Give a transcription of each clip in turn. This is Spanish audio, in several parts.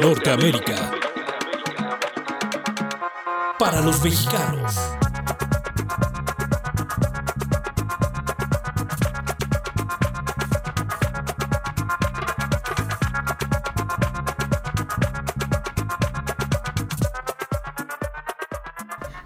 Norteamérica. Para los mexicanos.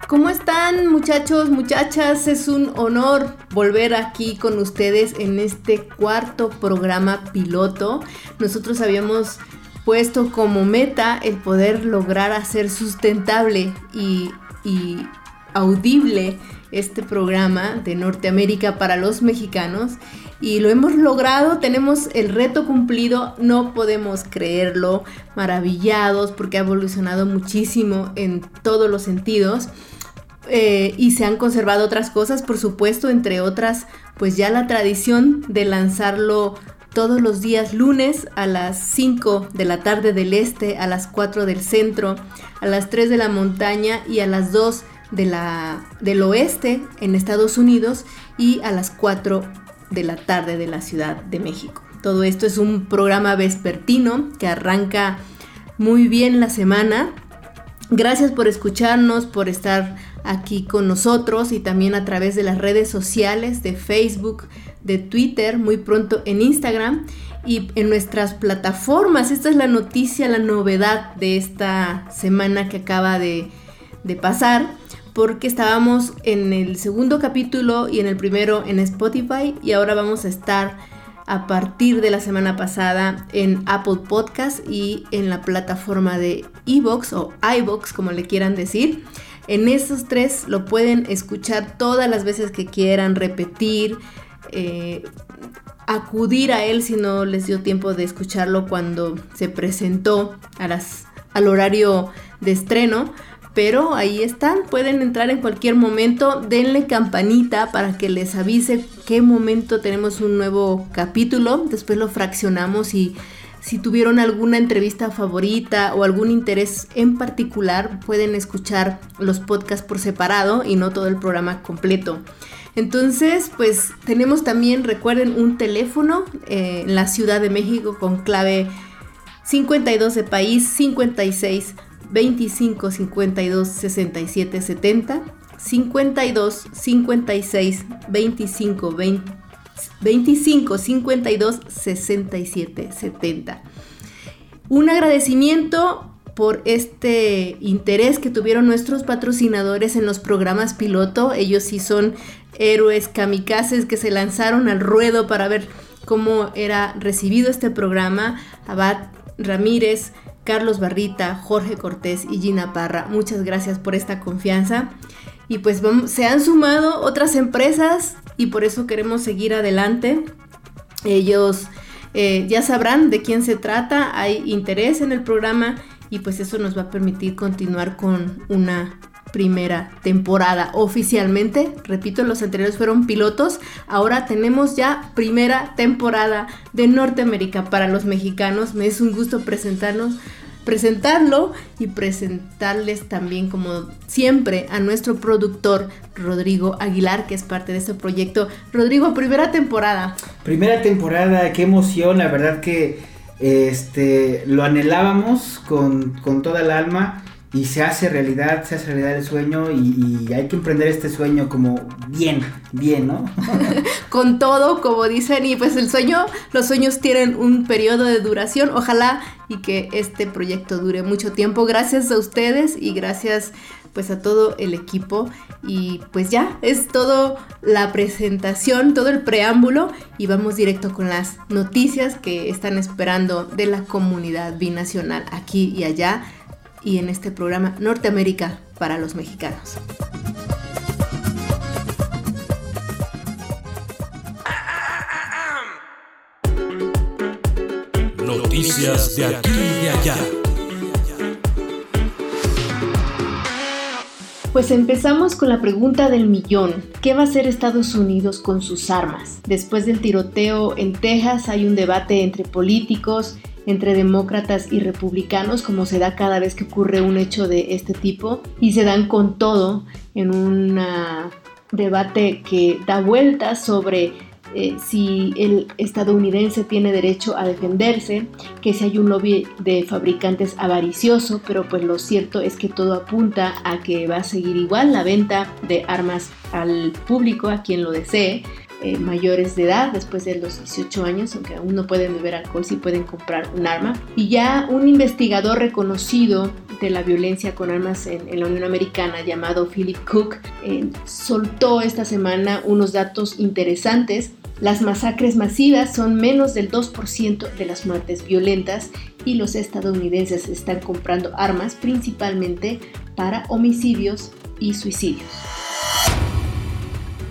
¿Cómo están muchachos, muchachas? Es un honor volver aquí con ustedes en este cuarto programa piloto. Nosotros habíamos puesto como meta el poder lograr hacer sustentable y, y audible este programa de Norteamérica para los mexicanos y lo hemos logrado, tenemos el reto cumplido, no podemos creerlo, maravillados porque ha evolucionado muchísimo en todos los sentidos. Eh, y se han conservado otras cosas, por supuesto, entre otras, pues ya la tradición de lanzarlo todos los días lunes a las 5 de la tarde del este, a las 4 del centro, a las 3 de la montaña y a las 2 de la, del oeste en Estados Unidos y a las 4 de la tarde de la Ciudad de México. Todo esto es un programa vespertino que arranca muy bien la semana. Gracias por escucharnos, por estar aquí con nosotros y también a través de las redes sociales de Facebook, de Twitter, muy pronto en Instagram y en nuestras plataformas. Esta es la noticia, la novedad de esta semana que acaba de, de pasar porque estábamos en el segundo capítulo y en el primero en Spotify y ahora vamos a estar a partir de la semana pasada en Apple Podcast y en la plataforma de Evox o iVox como le quieran decir. En esos tres lo pueden escuchar todas las veces que quieran, repetir, eh, acudir a él si no les dio tiempo de escucharlo cuando se presentó a las, al horario de estreno pero ahí están, pueden entrar en cualquier momento, denle campanita para que les avise qué momento tenemos un nuevo capítulo, después lo fraccionamos y si tuvieron alguna entrevista favorita o algún interés en particular, pueden escuchar los podcasts por separado y no todo el programa completo. Entonces, pues tenemos también, recuerden, un teléfono eh, en la Ciudad de México con clave 52 de país 56 25 52 67 70, 52 56 25 20, 25 52 67 70. Un agradecimiento por este interés que tuvieron nuestros patrocinadores en los programas piloto. Ellos sí son héroes kamikazes que se lanzaron al ruedo para ver cómo era recibido este programa. Abad Ramírez, Carlos Barrita, Jorge Cortés y Gina Parra. Muchas gracias por esta confianza. Y pues se han sumado otras empresas y por eso queremos seguir adelante. Ellos eh, ya sabrán de quién se trata, hay interés en el programa y pues eso nos va a permitir continuar con una primera temporada oficialmente. Repito, los anteriores fueron pilotos. Ahora tenemos ya primera temporada de Norteamérica para los mexicanos. Me es un gusto presentarnos presentarlo y presentarles también como siempre a nuestro productor Rodrigo Aguilar que es parte de este proyecto. Rodrigo, primera temporada. Primera temporada, qué emoción, la verdad que este lo anhelábamos con, con toda el alma y se hace realidad, se hace realidad el sueño y, hay que emprender este sueño como bien, bien, ¿no? Con todo, como dicen, y pues el sueño, los sueños tienen un periodo de duración, ojalá y que este proyecto dure mucho tiempo. Gracias a ustedes y gracias pues a todo el equipo y pues ya es todo la presentación, todo el preámbulo y vamos directo con las noticias que están esperando de la comunidad binacional aquí y allá y en este programa Norteamérica para los mexicanos. Noticias de aquí y de allá. Pues empezamos con la pregunta del millón. ¿Qué va a hacer Estados Unidos con sus armas? Después del tiroteo en Texas hay un debate entre políticos entre demócratas y republicanos, como se da cada vez que ocurre un hecho de este tipo, y se dan con todo en un debate que da vueltas sobre eh, si el estadounidense tiene derecho a defenderse, que si hay un lobby de fabricantes avaricioso, pero pues lo cierto es que todo apunta a que va a seguir igual la venta de armas al público, a quien lo desee. Eh, mayores de edad, después de los 18 años, aunque aún no pueden beber alcohol, sí pueden comprar un arma. Y ya un investigador reconocido de la violencia con armas en, la Unión Americana, llamado Philip Cook, eh, soltó esta semana unos datos interesantes. Las masacres masivas son menos del 2% de las muertes violentas y los estadounidenses están comprando armas principalmente para homicidios y suicidios.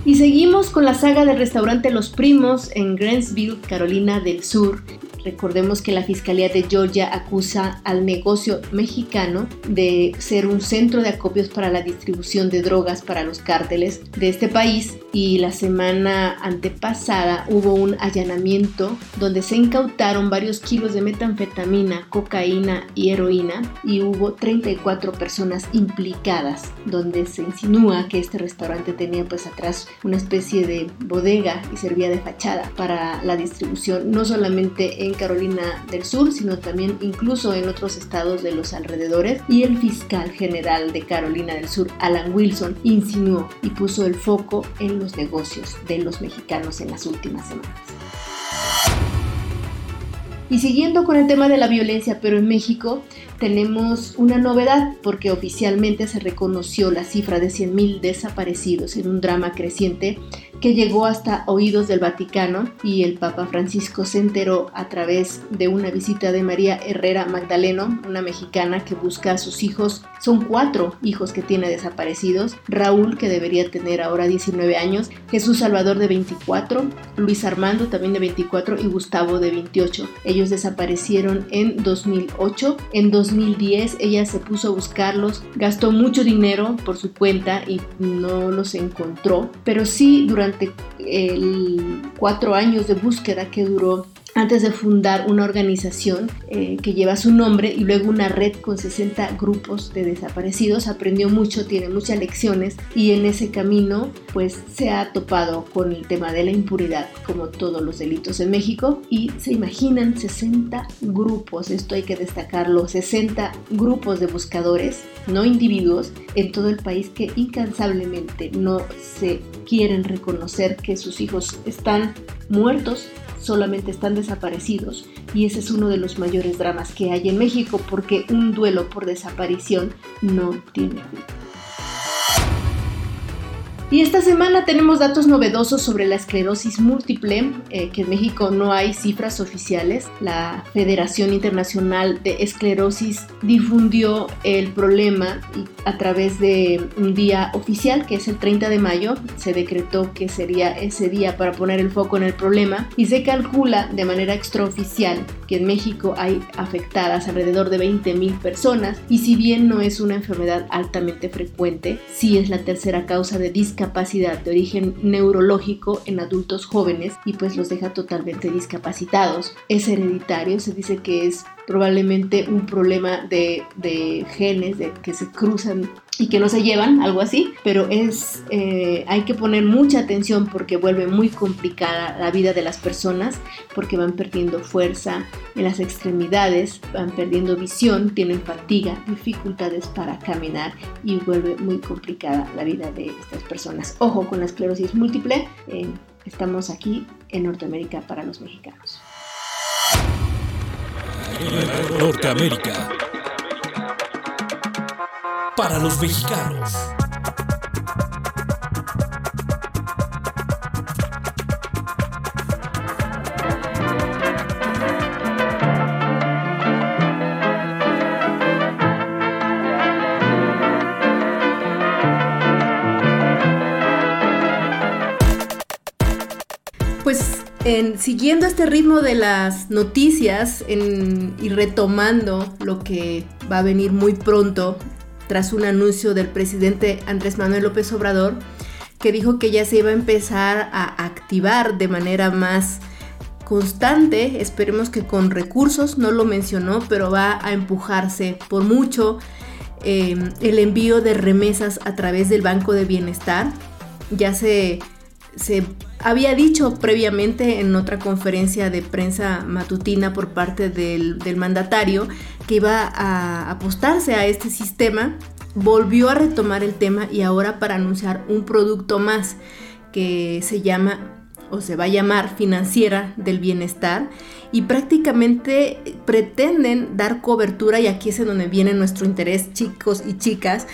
Y seguimos con la saga del restaurante Los Primos en Grantsville, Carolina del Sur, Recordemos que la Fiscalía de Georgia acusa al negocio mexicano de ser un centro de acopios para la distribución de drogas para los cárteles de este país y la semana antepasada hubo un allanamiento donde se incautaron varios kilos de metanfetamina, cocaína y heroína y hubo 34 personas implicadas donde se insinúa que este restaurante tenía pues atrás una especie de bodega y servía de fachada para la distribución no solamente en Carolina del Sur, sino también incluso en otros estados de los alrededores. Y el fiscal general de Carolina del Sur, Alan Wilson, insinuó y puso el foco en los negocios de los mexicanos en las últimas semanas. Y siguiendo con el tema de la violencia, pero en México tenemos una novedad porque oficialmente se reconoció la cifra de 100.000 desaparecidos en un drama creciente que llegó hasta oídos del Vaticano y el Papa Francisco se enteró a través de una visita de María Herrera Magdaleno, una mexicana que busca a sus hijos. Son cuatro hijos que tiene desaparecidos. Raúl, que debería tener ahora 19 años, Jesús Salvador de 24, Luis Armando también de 24 y Gustavo de 28. Ellos desaparecieron en 2008. En 2010 ella se puso a buscarlos, gastó mucho dinero por su cuenta y no los encontró, pero sí durante el cuatro años de búsqueda que duró antes de fundar una organización eh, que lleva su nombre y luego una red con 60 grupos de desaparecidos. Aprendió mucho, tiene muchas lecciones y en ese camino pues se ha topado con el tema de la impunidad como todos los delitos en México y se imaginan 60 grupos, esto hay que destacarlo, 60 grupos de buscadores, no individuos, en todo el país que incansablemente no se quieren reconocer que sus hijos están muertos, solamente están desaparecidos. Y ese es uno de los mayores dramas que hay en México porque un duelo por desaparición no tiene fin. Y esta semana tenemos datos novedosos sobre la esclerosis múltiple, eh, que en México no hay cifras oficiales. La Federación Internacional de Esclerosis difundió el problema a través de un día oficial, que es el 30 de mayo. Se decretó que sería ese día para poner el foco en el problema y se calcula de manera extraoficial que en México hay afectadas alrededor de 20.000 personas y si bien no es una enfermedad altamente frecuente, sí es la tercera causa de discapacidad discapacidad de origen neurológico en adultos jóvenes y pues los deja totalmente discapacitados. Es hereditario, se dice que es probablemente un problema de, de genes de que se cruzan y que no se llevan, algo así, pero es, eh, hay que poner mucha atención porque vuelve muy complicada la vida de las personas, porque van perdiendo fuerza en las extremidades, van perdiendo visión, tienen fatiga, dificultades para caminar y vuelve muy complicada la vida de estas personas. Ojo con la esclerosis múltiple, eh, estamos aquí en Norteamérica para los mexicanos. Norteamérica para los mexicanos. Pues en, siguiendo este ritmo de las noticias y retomando lo que va a venir muy pronto tras un anuncio del presidente Andrés Manuel López Obrador que dijo que ya se iba a empezar a activar de manera más constante, esperemos que con recursos, no lo mencionó, pero va a empujarse por mucho em, el envío de remesas a través del Banco de Bienestar. Ya se, se había dicho previamente en otra conferencia de prensa matutina por parte del, del mandatario que iba a apostarse a este sistema, volvió a retomar el tema y ahora para anunciar un producto más que se llama o se va a llamar financiera del bienestar. Y prácticamente pretenden dar cobertura y aquí es en donde viene nuestro interés chicos y chicas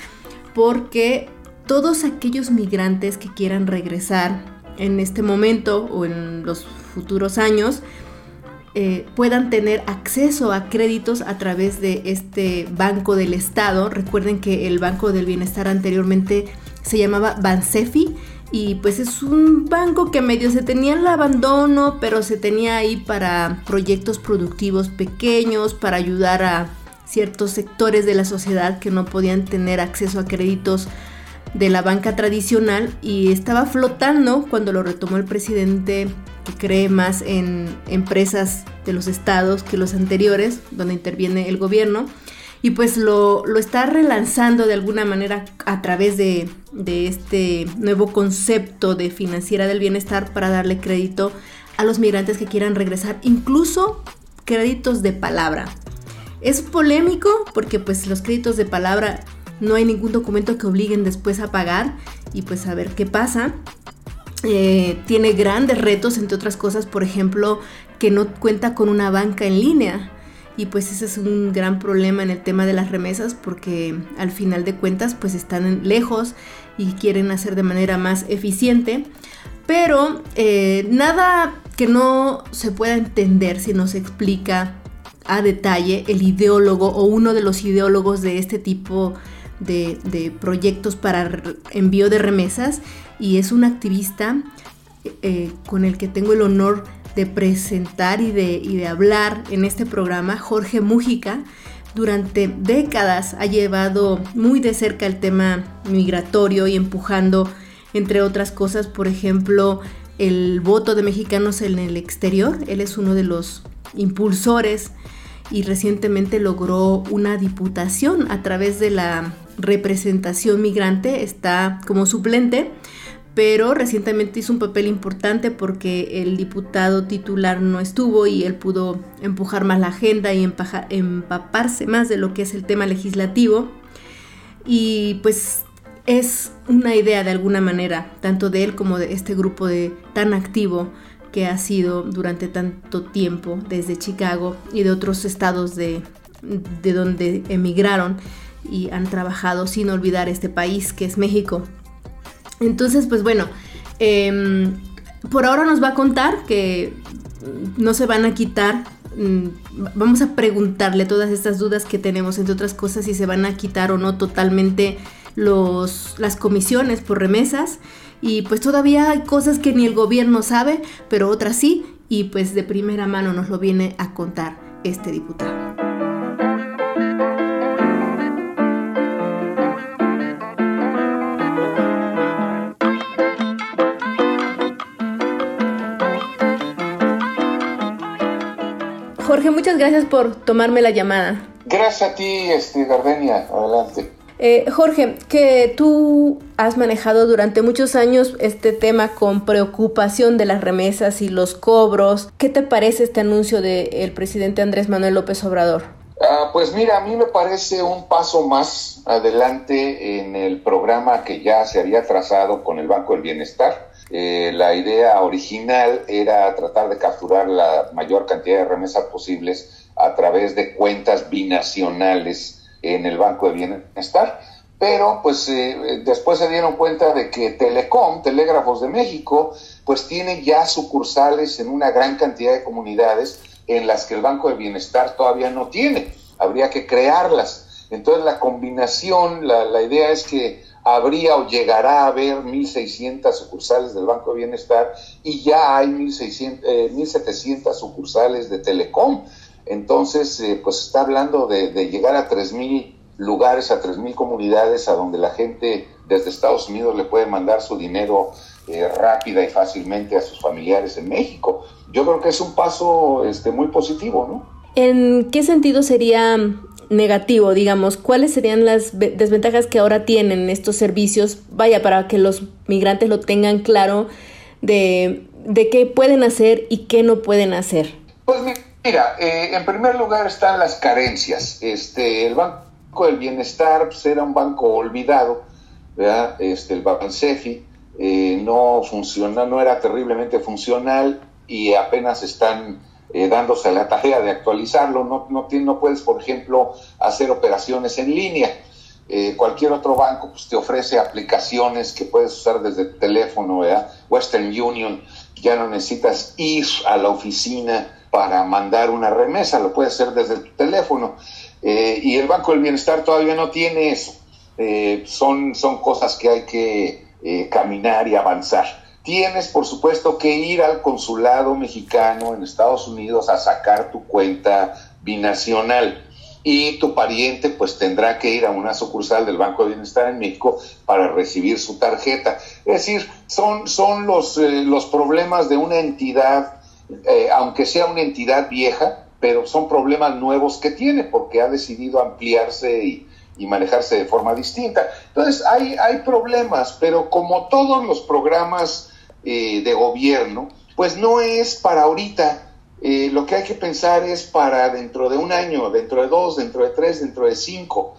porque todos aquellos migrantes que quieran regresar en este momento o en los futuros años eh, puedan tener acceso a créditos a través de este Banco del Estado. Recuerden que el Banco del Bienestar anteriormente se llamaba Bansefi y pues es un banco que medio se tenía el abandono, pero se tenía ahí para proyectos productivos pequeños, para ayudar a ciertos sectores de la sociedad que no podían tener acceso a créditos de la banca tradicional y estaba flotando cuando lo retomó el presidente cree más en empresas de los estados que los anteriores, donde interviene el gobierno y pues lo, está relanzando de alguna manera a través de, este nuevo concepto de financiera del bienestar para darle crédito a los migrantes que quieran regresar, incluso créditos de palabra. Es polémico porque pues los créditos de palabra no hay ningún documento que obliguen después a pagar y pues a ver qué pasa. Eh, tiene grandes retos, entre otras cosas, por ejemplo, que no cuenta con una banca en línea y pues ese es un gran problema en el tema de las remesas porque al final de cuentas pues están lejos y quieren hacer de manera más eficiente. Pero eh, nada que no se pueda entender si no se explica a detalle el ideólogo o uno de los ideólogos de este tipo de, proyectos para envío de remesas y es un activista eh, con el que tengo el honor de presentar y de, y de hablar en este programa, Jorge Mújica, durante décadas ha llevado muy de cerca el tema migratorio y empujando, entre otras cosas, por ejemplo, el voto de mexicanos en el exterior. Él es uno de los impulsores y recientemente logró una diputación a través de la representación migrante, está como suplente pero recientemente hizo un papel importante porque el diputado titular no estuvo y él pudo empujar más la agenda y empaparse más de lo que es el tema legislativo. Y pues es una idea de alguna manera, tanto de él como de este grupo de tan activo que ha sido durante tanto tiempo desde Chicago y de otros estados de, de donde emigraron y han trabajado sin olvidar este país que es México. Entonces, pues bueno, em, por ahora nos va a contar que no se van a quitar. Mm, vamos a preguntarle todas estas dudas que tenemos, entre otras cosas, si se van a quitar o no totalmente los, las comisiones por remesas. Y pues todavía hay cosas que ni el gobierno sabe, pero otras sí. Y pues de primera mano nos lo viene a contar este diputado. Jorge, muchas gracias por tomarme la llamada. Gracias a ti, este, Gardenia. Adelante. Eh, Jorge, que tú has manejado durante muchos años este tema con preocupación de las remesas y los cobros. ¿Qué te parece este anuncio del presidente Andrés Manuel López Obrador? Ah, pues mira, a mí me parece un paso más adelante en el programa que ya se había trazado con el Banco del Bienestar eh, la idea original era tratar de capturar la mayor cantidad de remesas posibles a través de cuentas binacionales en el Banco de Bienestar. Pero pues eh, después se dieron cuenta de que Telecom, Telégrafos de México, pues tiene ya sucursales en una gran cantidad de comunidades en las que el Banco de Bienestar todavía no tiene. Habría que crearlas. Entonces la combinación, la, la idea es que habría o llegará a haber 1.600 sucursales del Banco de Bienestar y ya hay 1.600, 1.700 eh, sucursales de Telecom. Entonces, eh, pues está hablando de, llegar a 3.000 lugares, a 3.000 comunidades a donde la gente desde Estados Unidos le puede mandar su dinero eh, rápida y fácilmente a sus familiares en México. Yo creo que es un paso este, muy positivo, ¿no? ¿En qué sentido sería negativo, digamos, ¿cuáles serían las desventajas que ahora tienen estos servicios? Vaya, para que los migrantes lo tengan claro, de, de qué pueden hacer y qué no pueden hacer? Pues mira, eh, en primer lugar están las carencias. Este, el Banco del Bienestar pues, era un banco olvidado, ¿verdad? Este, el Bansefi eh, no funciona, no era terriblemente funcional y apenas están eh, dándose la tarea de actualizarlo. No, no, no puedes, por ejemplo, hacer operaciones en línea. Eh, cualquier otro banco pues, te ofrece aplicaciones que puedes usar desde tu teléfono, ¿verdad? Western Union, ya no necesitas ir a la oficina para mandar una remesa, lo puedes hacer desde tu teléfono. Eh, y el Banco del Bienestar todavía no tiene eso. son, son cosas que hay que caminar y avanzar. Tienes, por supuesto, que ir al consulado mexicano en Estados Unidos a sacar tu cuenta binacional y tu pariente pues tendrá que ir a una sucursal del Banco de Bienestar en México para recibir su tarjeta. Es decir, son, son los, eh, los problemas de una entidad, eh, aunque sea una entidad vieja, pero son problemas nuevos que tiene porque ha decidido ampliarse y, y manejarse de forma distinta. Entonces, hay, hay problemas, pero como todos los programas eh, de gobierno, pues no es para ahorita. Eh, lo que hay que pensar es para dentro de un año, dentro de dos, dentro de tres, dentro de cinco.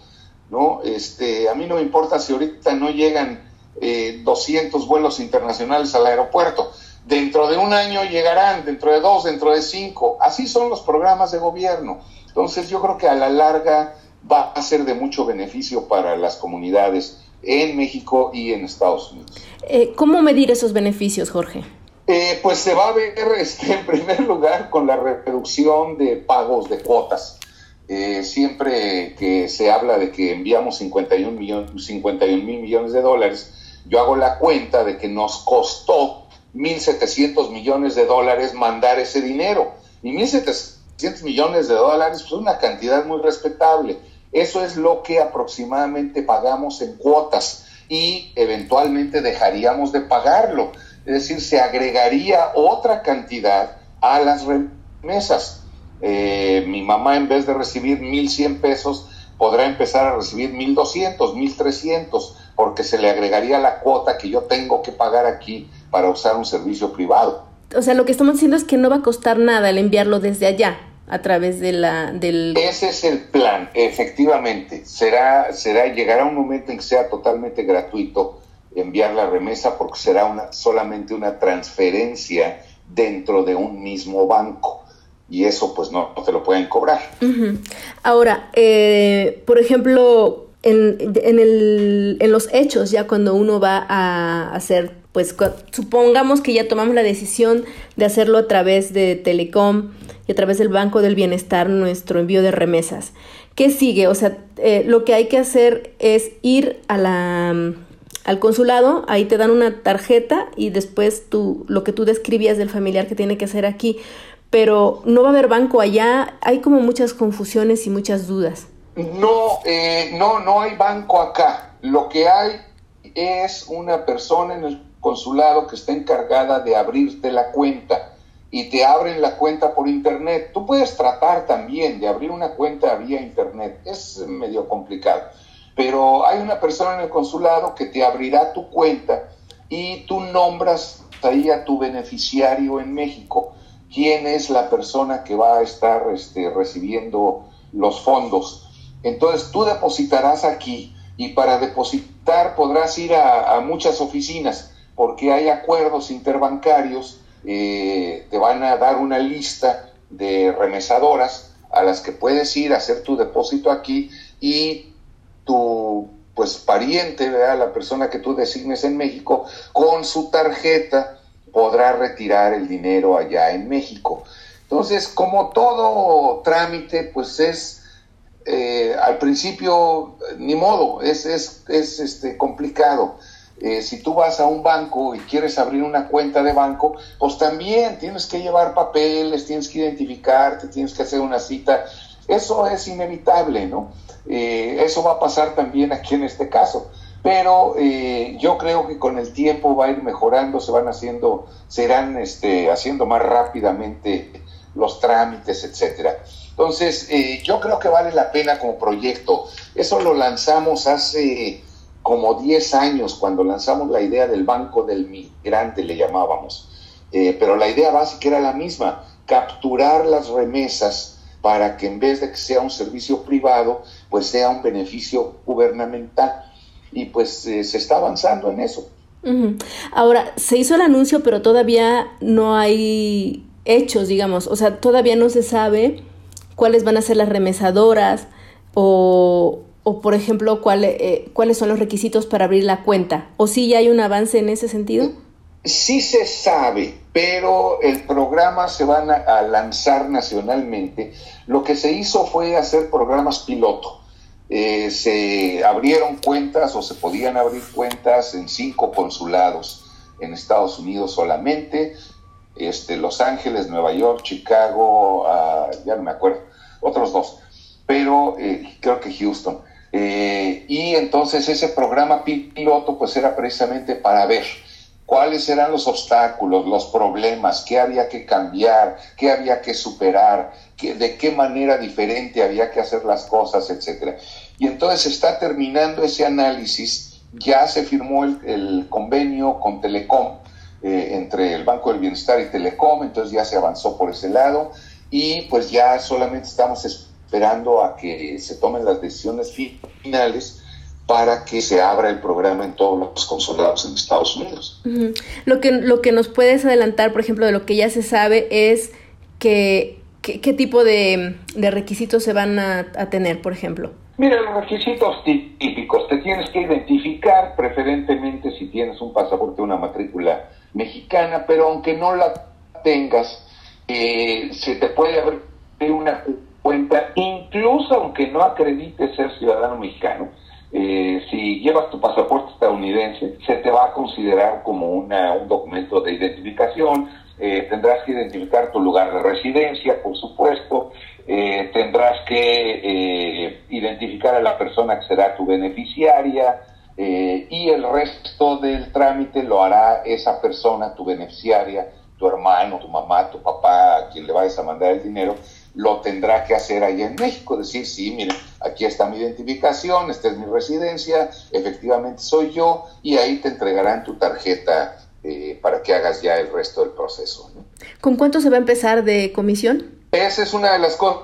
¿no? Este, a mí no me importa si ahorita no llegan 200 eh, vuelos internacionales al aeropuerto. Dentro de un año llegarán, dentro de dos, dentro de cinco. Así son los programas de gobierno. Entonces yo creo que a la larga va a ser de mucho beneficio para las comunidades en México y en Estados Unidos. Eh, ¿Cómo medir esos beneficios, Jorge? Eh, pues se va a ver este, en primer lugar con la reducción de pagos de cuotas. Eh, siempre que se habla de que enviamos 51 mil 51 millones de dólares, yo hago la cuenta de que nos costó 1.700 millones de dólares mandar ese dinero. Y 1.700 millones de dólares es pues, una cantidad muy respetable. Eso es lo que aproximadamente pagamos en cuotas y eventualmente dejaríamos de pagarlo. Es decir, se agregaría otra cantidad a las remesas. Eh, mi mamá en vez de recibir 1.100 pesos podrá empezar a recibir 1.200, 1.300, porque se le agregaría la cuota que yo tengo que pagar aquí para usar un servicio privado. O sea, lo que estamos diciendo es que no va a costar nada el enviarlo desde allá a través de la del ese es el plan efectivamente. Será será llegará un momento en que sea totalmente gratuito enviar la remesa porque será una solamente una transferencia dentro de un mismo banco. Y eso pues no, te lo pueden cobrar. Ahora eh, por ejemplo en, en, el, en los hechos ya cuando uno va a hacer pues supongamos que ya tomamos la decisión de hacerlo a través de Telecom y a través del Banco del Bienestar nuestro envío de remesas. ¿Qué sigue? O sea, eh, lo que hay que hacer es ir a la, mm, al consulado, ahí te dan una tarjeta y después tú, lo que tú describías del familiar que tiene que hacer aquí, pero no va a haber banco allá, hay como muchas confusiones y muchas dudas. No, eh, no, no hay banco acá. Lo que hay es una persona en el consulado que está encargada de abrirte la cuenta y te abren la cuenta por internet. Tú puedes tratar también de abrir una cuenta vía internet, es medio complicado, pero hay una persona en el consulado que te abrirá tu cuenta y tú nombras ahí a tu beneficiario en México, quién es la persona que va a estar este, recibiendo los fondos. Entonces tú depositarás aquí y para depositar podrás ir a muchas oficinas porque hay acuerdos interbancarios, eh, te van a dar una lista de remesadoras a las que puedes ir a hacer tu depósito aquí y tu pues pariente, la persona que tú designes en México, con su tarjeta podrá retirar el dinero allá en México. Entonces, como todo trámite, pues es eh, al principio ni modo, es, es, es este, complicado. Eh, si tú vas a un banco y quieres abrir una cuenta de banco, pues también tienes que llevar papeles, tienes que identificarte, tienes que hacer una cita. Eso es inevitable, ¿no? Eh, eso va a pasar también aquí en este caso. Pero eh, yo creo que con el tiempo va a ir mejorando, se van haciendo, serán este, haciendo más rápidamente los trámites, etcétera. Entonces, yo creo que vale la pena como proyecto. Eso lo lanzamos hace como 10 años cuando lanzamos la idea del Banco del Migrante, le llamábamos. Eh, pero la idea básica era la misma, capturar las remesas para que en vez de que sea un servicio privado, pues sea un beneficio gubernamental. Y pues eh, se está avanzando en eso. Ahora, se hizo el anuncio, pero todavía no hay hechos, digamos. O sea, todavía no se sabe cuáles van a ser las remesadoras o, o por ejemplo, eh, cuáles son los requisitos para abrir la cuenta. ¿O si ya hay un avance en ese sentido? Sí se sabe, pero el programa se van a, lanzar nacionalmente. Lo que se hizo fue hacer programas piloto. Eh, se abrieron cuentas o se podían abrir cuentas en cinco consulados en Estados Unidos solamente, este, Los Ángeles, Nueva York, Chicago, ah, ya no me acuerdo, otros dos, pero eh, creo que Houston. Eh, y entonces ese programa piloto pues era precisamente para ver cuáles eran los obstáculos, los problemas, qué había que cambiar, qué había que superar, de qué manera diferente había que hacer las cosas, etcétera. Y entonces está terminando ese análisis, ya se firmó el, convenio con Telecom, eh, entre el Banco del Bienestar y Telecom, entonces ya se avanzó por ese lado y pues ya solamente estamos esperando a que se tomen las decisiones finales para que se abra el programa en todos los consulados en Estados Unidos. Lo que lo que nos puedes adelantar, por ejemplo, de lo que ya se sabe es que qué tipo de, requisitos se van a, tener, por ejemplo. Mira, los requisitos típicos, te tienes que identificar, preferentemente si tienes un pasaporte o una matrícula mexicana, pero aunque no la tengas, eh, se te puede abrir una cuenta, incluso aunque no acredites ser ciudadano mexicano, eh, si llevas tu pasaporte estadounidense, se te va a considerar como una, un documento de identificación, eh, tendrás que identificar tu lugar de residencia, por supuesto, eh, tendrás que identificar a la persona que será tu beneficiaria y el resto del trámite lo hará esa persona, tu beneficiaria, tu hermano, tu mamá, tu papá, quien le vayas a mandar el dinero, lo tendrá que hacer allá en México, decir, sí, miren, aquí está mi identificación, esta es mi residencia, efectivamente soy yo, y ahí te entregarán tu tarjeta eh, para que hagas ya el resto del proceso. ¿Con cuánto se va a empezar de comisión? Esa es una de las cosas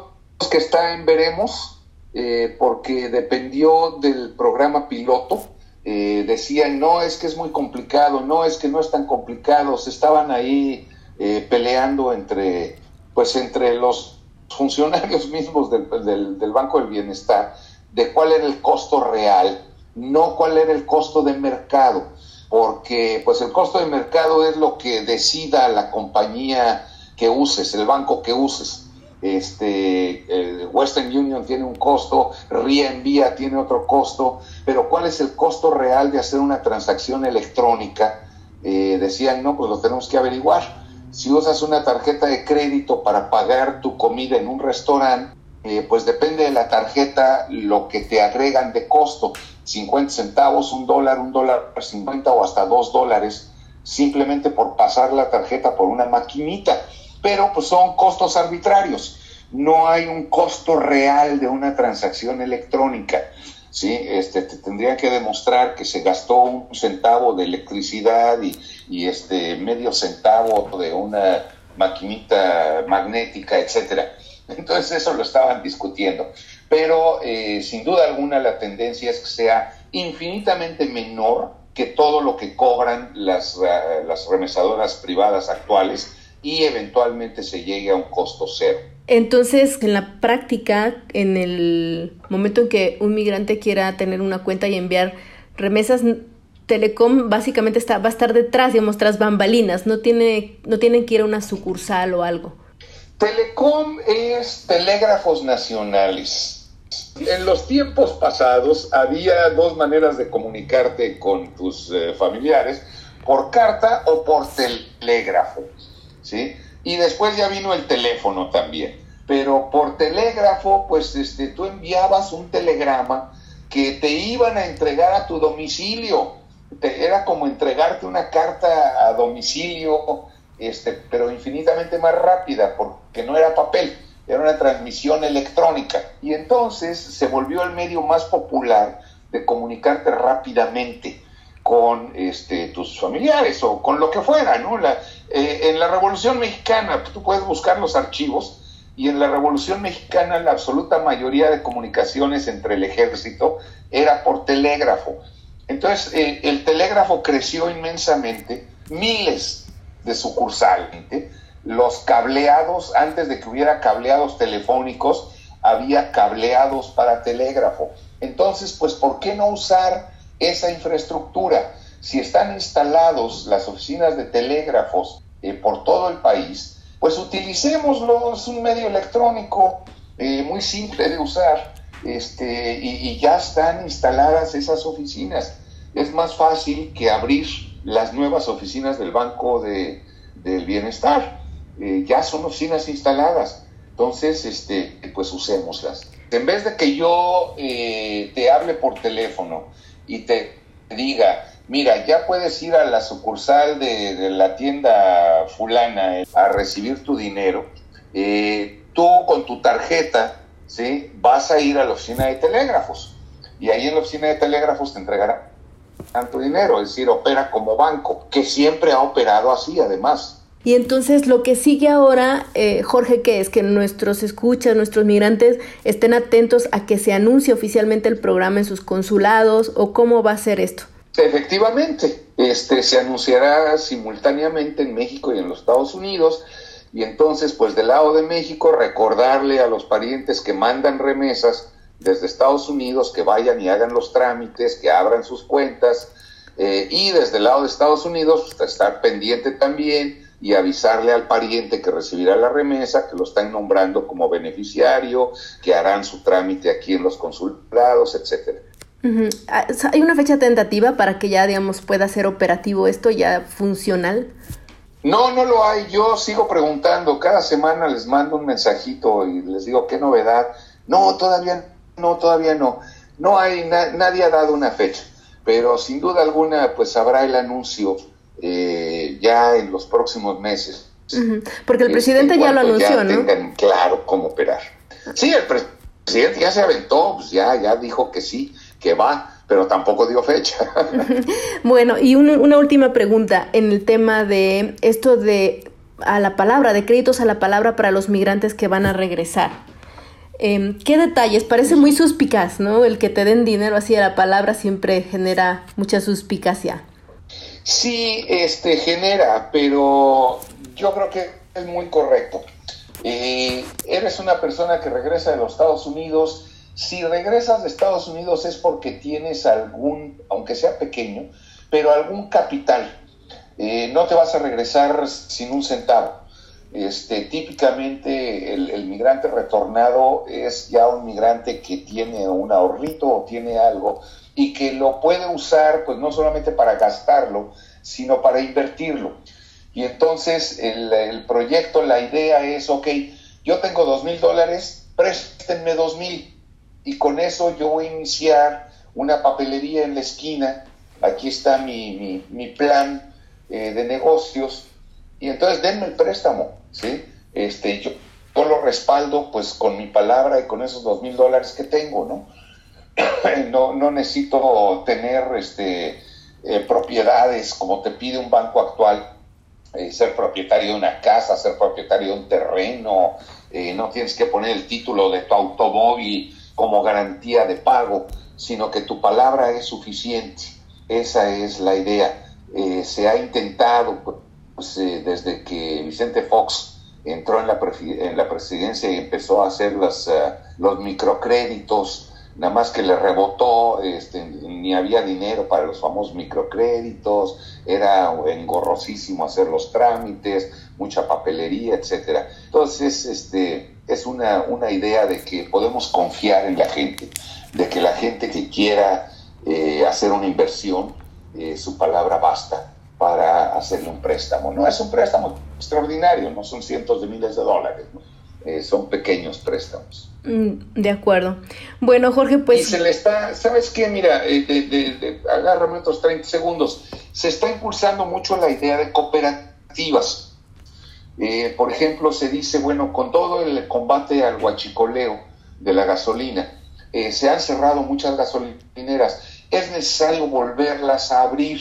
que está en veremos, eh, porque dependió del programa piloto. Eh, decían, no, es que es muy complicado, no, es que no es tan complicado, se estaban ahí peleando entre, pues entre los funcionarios mismos del, del, Banco del Bienestar de cuál era el costo real, no cuál era el costo de mercado, porque pues el costo de mercado es lo que decida la compañía que uses, el banco que uses. Este, Western Union tiene un costo, RIA Envía tiene otro costo, pero ¿cuál es el costo real de hacer una transacción electrónica? Eh, decían, no, pues lo tenemos que averiguar si usas una tarjeta de crédito para pagar tu comida en un restaurante, eh, pues depende de la tarjeta lo que te agregan de costo, 50 centavos, un dólar, un dólar 50 o hasta dos dólares, simplemente por pasar la tarjeta por una maquinita. Pero pues son costos arbitrarios, no hay un costo real de una transacción electrónica. ¿Sí? Este, te tendría que demostrar que se gastó un centavo de electricidad y, este medio centavo de una maquinita magnética, etcétera. Entonces eso lo estaban discutiendo. Pero eh, sin duda alguna la tendencia es que sea infinitamente menor que todo lo que cobran las, eh, las remesadoras privadas actuales y eventualmente se llegue a un costo cero. Entonces, en la práctica, en el momento en que un migrante quiera tener una cuenta y enviar remesas, Telecom básicamente va a estar detrás, digamos, tras bambalinas, no, tiene, no tienen que ir a una sucursal o algo. Telecom es telégrafos nacionales. En los tiempos pasados había dos maneras de comunicarte con tus eh, familiares, por carta o por telégrafo, ¿sí? Y después ya vino el teléfono también. Pero por telégrafo, pues este, tú enviabas un telegrama que te iban a entregar a tu domicilio era como entregarte una carta a domicilio, este, pero infinitamente más rápida, porque no era papel, era una transmisión electrónica. Y entonces se volvió el medio más popular de comunicarte rápidamente con este, tus familiares o con lo que fuera, ¿no? La, eh, en la Revolución Mexicana, tú puedes buscar los archivos y en la Revolución Mexicana la absoluta mayoría de comunicaciones entre el ejército era por telégrafo. Entonces, eh, el telégrafo creció inmensamente, miles de sucursales. Los cableados, antes de que hubiera cableados telefónicos, había cableados para telégrafo. Entonces, pues, ¿por qué no usar esa infraestructura? Si están instalados las oficinas de telégrafos eh, por todo el país, pues utilicémoslo, es un medio electrónico eh, muy simple de usar este, y, ya están instaladas esas oficinas. Es más fácil que abrir las nuevas oficinas del Banco de, del Bienestar. Eh, ya son oficinas instaladas. Entonces, este, pues usémoslas. En vez de que yo te hable por teléfono y te diga, mira, ya puedes ir a la sucursal de, la tienda fulana a recibir tu dinero, eh, tú con tu tarjeta ¿sí? vas a ir a la oficina de telégrafos y ahí en la oficina de telégrafos te entregarán tu dinero, es decir, opera como banco, que siempre ha operado así además. Y entonces lo que sigue ahora, eh, Jorge, que es que nuestros escuchas, nuestros migrantes estén atentos a que se anuncie oficialmente el programa en sus consulados o cómo va a ser esto. Efectivamente, este se anunciará simultáneamente en México y en los Estados Unidos y entonces, pues del lado de México, recordarle a los parientes que mandan remesas desde Estados Unidos que vayan y hagan los trámites, que abran sus cuentas, eh, y desde el lado de Estados Unidos, pues, estar pendiente también y avisarle al pariente que recibirá la remesa, que lo están nombrando como beneficiario, que harán su trámite aquí en los consulados, etcétera. Ah, ¿Hay una fecha tentativa para que ya, digamos, pueda ser operativo esto, ya funcional? No, no lo hay. Yo sigo preguntando. Cada semana les mando un mensajito y les digo, ¿qué novedad? No, todavía no, todavía no. No hay, nadie ha dado una fecha. Pero sin duda alguna, pues habrá el anuncio eh, ya en los próximos meses. Porque el presidente ya lo anunció, ¿no? Tengan claro cómo operar. Sí, el presidente ya se aventó, pues ya, ya dijo que sí, que va pero tampoco dio fecha. bueno, y una última pregunta en el tema de esto de a la palabra, de créditos a la palabra para los migrantes que van a regresar. Em, ¿Qué detalles? Parece muy suspicaz, ¿no? El que te den dinero así a la palabra siempre genera mucha suspicacia. Sí, este genera, pero yo creo que es muy correcto. Eh, eres una persona que regresa de los Estados Unidos, si regresas de Estados Unidos es porque tienes algún, aunque sea pequeño, pero algún capital. Eh, no te vas a regresar sin un centavo. Este, típicamente el, migrante retornado es ya un migrante que tiene un ahorrito o tiene algo y que lo puede usar pues no solamente para gastarlo, sino para invertirlo. Y entonces el, el proyecto, la idea es, ok, yo tengo dos mil dólares, préstenme dos mil y con eso yo voy a iniciar una papelería en la esquina. Aquí está mi, plan eh, de negocios y entonces denme el préstamo, ¿sí? Este, yo, lo respaldo pues con mi palabra y con esos dos mil dólares que tengo, ¿no? no, no necesito tener este, eh, propiedades como te pide un banco actual, eh, ser propietario de una casa, ser propietario de un terreno, no tienes que poner el título de tu automóvil como garantía de pago, sino que tu palabra es suficiente. Esa es la idea. Eh, se ha intentado pues, eh, desde que Vicente Fox entró en la, en la presidencia y empezó a hacer eh, los microcréditos, nada más que le rebotó, este, ni había dinero para los famosos microcréditos, era engorrosísimo hacer los trámites, mucha papelería, etcétera. Entonces, este, es una, una idea de que podemos confiar en la gente, de que la gente que quiera eh, hacer una inversión, eh, su palabra basta para hacerle un préstamo. No es un préstamo extraordinario, no son cientos de miles de dólares, eh, son pequeños préstamos. Mm, de acuerdo. Bueno, Jorge, pues... Y se le está, ¿sabes qué? Mira, agárrame otros 30 segundos. Se está impulsando mucho la idea de cooperativas eh, por ejemplo, se dice, bueno, con todo el combate al huachicoleo de la gasolina, eh, se han cerrado muchas gasolineras, es necesario volverlas a abrir.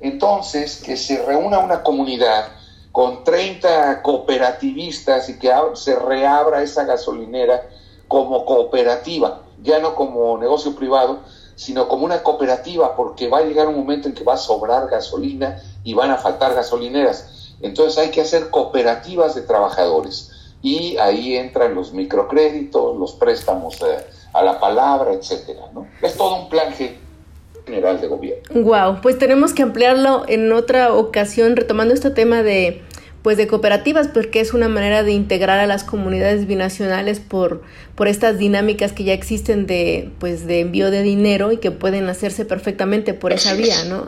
Entonces, que se reúna una comunidad con 30 cooperativistas y que se reabra esa gasolinera como cooperativa, ya no como negocio privado, sino como una cooperativa, porque va a llegar un momento en que va a sobrar gasolina y van a faltar gasolineras. Entonces hay que hacer cooperativas de trabajadores y ahí entran los microcréditos, los préstamos eh, a la palabra, etcétera. ¿no? Es todo un plan general de gobierno. Wow, pues tenemos que ampliarlo en otra ocasión, retomando este tema de pues de cooperativas, porque es una manera de integrar a las comunidades binacionales por, por estas dinámicas que ya existen de, pues, de envío de dinero y que pueden hacerse perfectamente por esa vía, ¿no?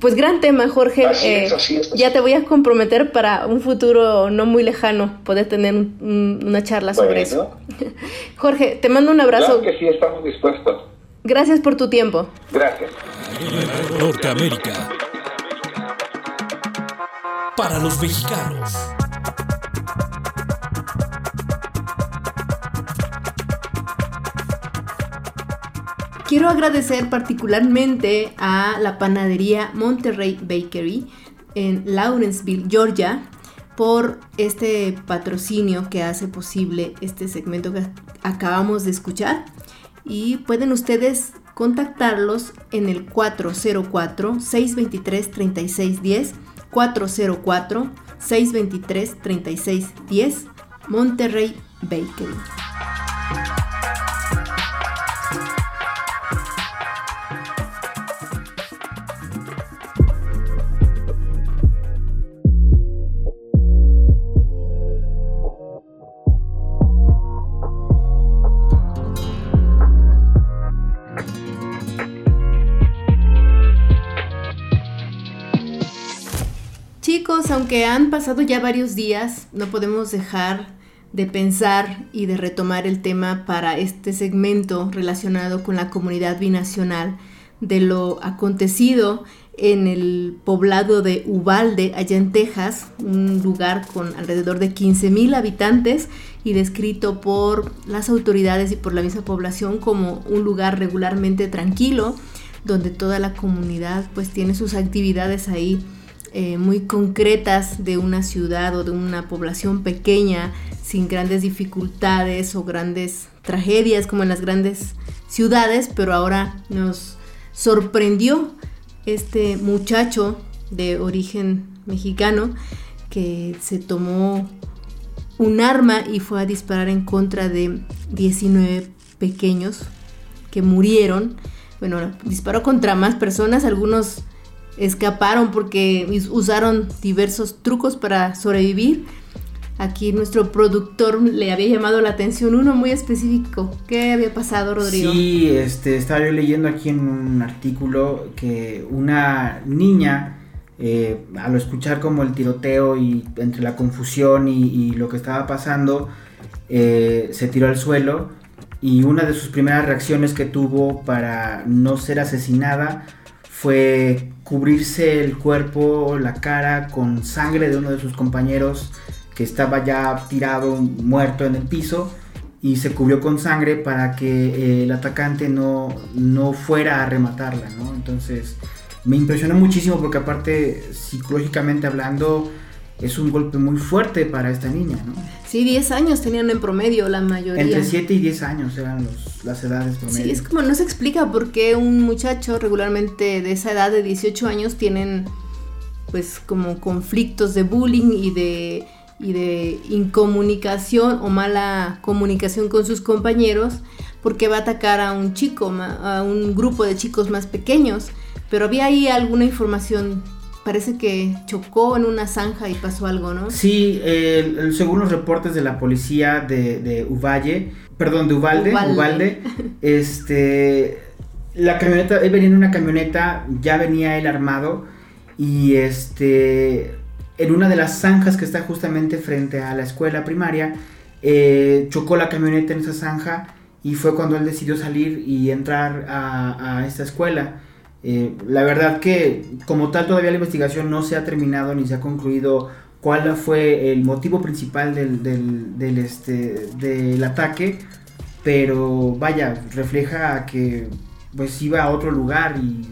Pues gran tema, Jorge. Eh, ya te voy a comprometer para un futuro no muy lejano poder tener una charla sobre eso. Jorge, te mando un abrazo. Claro que sí, estamos dispuestos. Gracias por tu tiempo. Gracias. Norteamérica para los mexicanos. Quiero agradecer particularmente a la panadería Monterrey Bakery en Lawrenceville, Georgia, por este patrocinio que hace posible este segmento que acabamos de escuchar. Y pueden ustedes contactarlos en el 404-623-3610 404-623-3610 Monterrey Bakery. Aunque han pasado ya varios días, no podemos dejar de pensar y de retomar el tema para este segmento relacionado con la comunidad binacional de lo acontecido en el poblado de Ubalde, allá en Texas, un lugar con alrededor de 15 mil habitantes y descrito por las autoridades y por la misma población como un lugar regularmente tranquilo, donde toda la comunidad pues tiene sus actividades ahí eh, muy concretas de una ciudad o de una población pequeña sin grandes dificultades o grandes tragedias como en las grandes ciudades, pero ahora nos sorprendió este muchacho de origen mexicano que se tomó un arma y fue a disparar en contra de 19 pequeños que murieron. Bueno, disparó contra más personas, algunos escaparon porque usaron diversos trucos para sobrevivir. Aquí nuestro productor le había llamado la atención uno muy específico. ¿Qué había pasado, Rodrigo? Sí, este, estaba yo leyendo aquí en un artículo que una niña, eh, al escuchar como el tiroteo y entre la confusión y, lo que estaba pasando, eh, se tiró al suelo y una de sus primeras reacciones que tuvo para no ser asesinada fue cubrirse el cuerpo, la cara con sangre de uno de sus compañeros que estaba ya tirado, muerto en el piso y se cubrió con sangre para que eh, el atacante no, no fuera a rematarla. Entonces me impresionó muchísimo porque aparte psicológicamente hablando es un golpe muy fuerte para esta niña, ¿no? Sí, 10 años tenían en promedio la mayoría. Entre 7 y 10 años eran las edades promedio. Sí, es como no se explica por qué un muchacho regularmente de esa edad de 18 años tienen pues como conflictos de bullying y de y de incomunicación o mala comunicación con sus compañeros porque va a atacar a un chico, a un grupo de chicos más pequeños. Pero había ahí alguna información parece que chocó en una zanja y pasó algo, ¿no? Sí, según los reportes de la policía de, de Uvalle, perdón, de Uvalde, Uvalde. este, la camioneta, él venía en una camioneta, ya venía él armado y este, en una de las zanjas que está justamente frente a la escuela primaria, eh, chocó la camioneta en esa zanja y fue cuando él decidió salir y entrar a, a esta escuela. Eh, la verdad que como tal todavía la investigación no se ha terminado ni se ha concluido cuál fue el motivo principal del, del, este, del ataque, pero vaya, refleja que pues iba a otro lugar y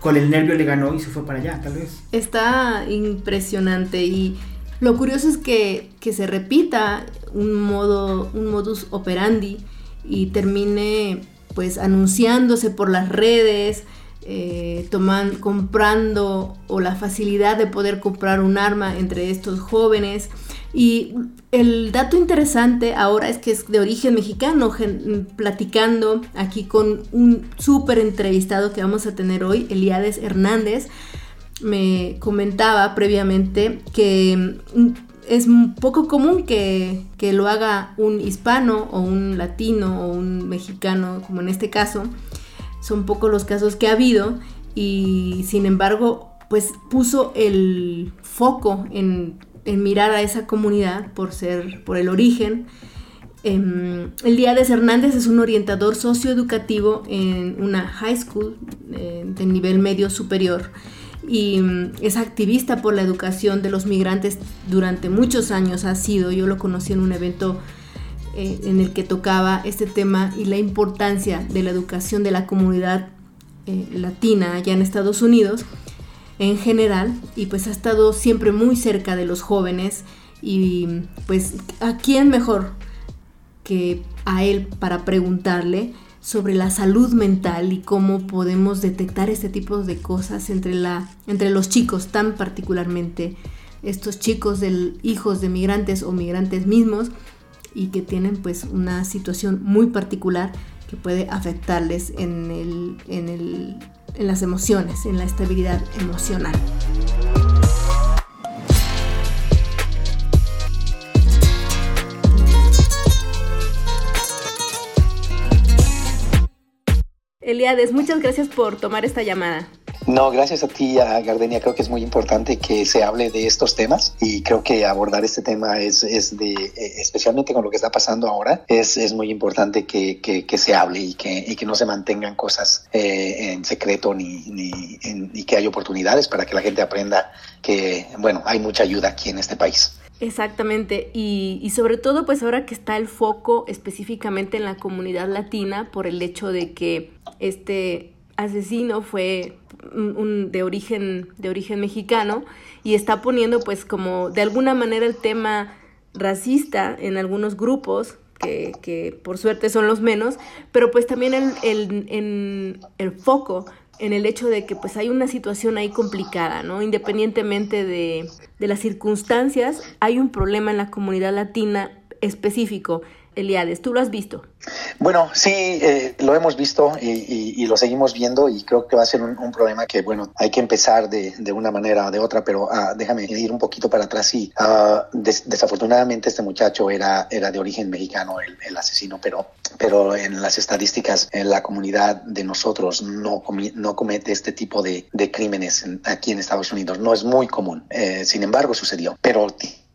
con el nervio le ganó y se fue para allá, tal vez. Está impresionante y lo curioso es que, que se repita un modo, un modus operandi y termine pues anunciándose por las redes, eh, comprando o la facilidad de poder comprar un arma entre estos jóvenes. Y el dato interesante ahora es que es de origen mexicano, platicando aquí con un súper entrevistado que vamos a tener hoy, Eliades Hernández, me comentaba previamente que mm, es poco común que, que, lo haga un hispano o un latino o un mexicano, como en este caso. Son pocos los casos que ha habido y sin embargo, pues puso el foco en mirar a esa comunidad por ser, por el origen. Eh, el Díaz Hernández es un orientador socioeducativo en una high school eh, de nivel medio superior y mm, es activista por la educación de los migrantes durante muchos años ha sido. Yo lo conocí en un evento eh, en el que tocaba este tema y la importancia de la educación de la comunidad eh, latina allá en Estados Unidos en general y pues ha estado siempre muy cerca de los jóvenes y pues a quién mejor que a él para preguntarle sobre la salud mental y cómo podemos detectar este tipo de cosas entre, la, entre los chicos, tan particularmente estos chicos de hijos de migrantes o migrantes mismos y que tienen pues una situación muy particular que puede afectarles en el, en el en las emociones, en la estabilidad emocional. Eliades, muchas gracias por tomar esta llamada. No, gracias a ti, Gardenia. Creo que es muy importante que se hable de estos temas y creo que abordar este tema es, es de, eh, especialmente con lo que está pasando ahora, es, es muy importante que, que, se hable y que, y que no se mantengan cosas eh, en secreto ni, ni, ni que hay oportunidades para que la gente aprenda que, bueno, hay mucha ayuda aquí en este país. Exactamente, y, y, sobre todo pues ahora que está el foco específicamente en la comunidad latina por el hecho de que este asesino fue un, de, origen, de origen mexicano y está poniendo pues como de alguna manera el tema racista en algunos grupos que, que por suerte son los menos, pero pues también el, el, en el foco en el hecho de que pues hay una situación ahí complicada, ¿no? Independientemente de, de las circunstancias, hay un problema en la comunidad latina específico Eliades, ¿tú lo has visto? Bueno, sí, eh, lo hemos visto y, lo seguimos viendo y creo que va a ser un, problema que, bueno, hay que empezar de, una manera o de otra, pero uh, déjame ir un poquito para atrás. y uh, desafortunadamente este muchacho era, era de origen mexicano, el, asesino, pero, pero en las estadísticas, en la comunidad de nosotros no, no comete este tipo de, crímenes aquí en Estados Unidos. No es muy común. Eh, sin embargo, sucedió. Pero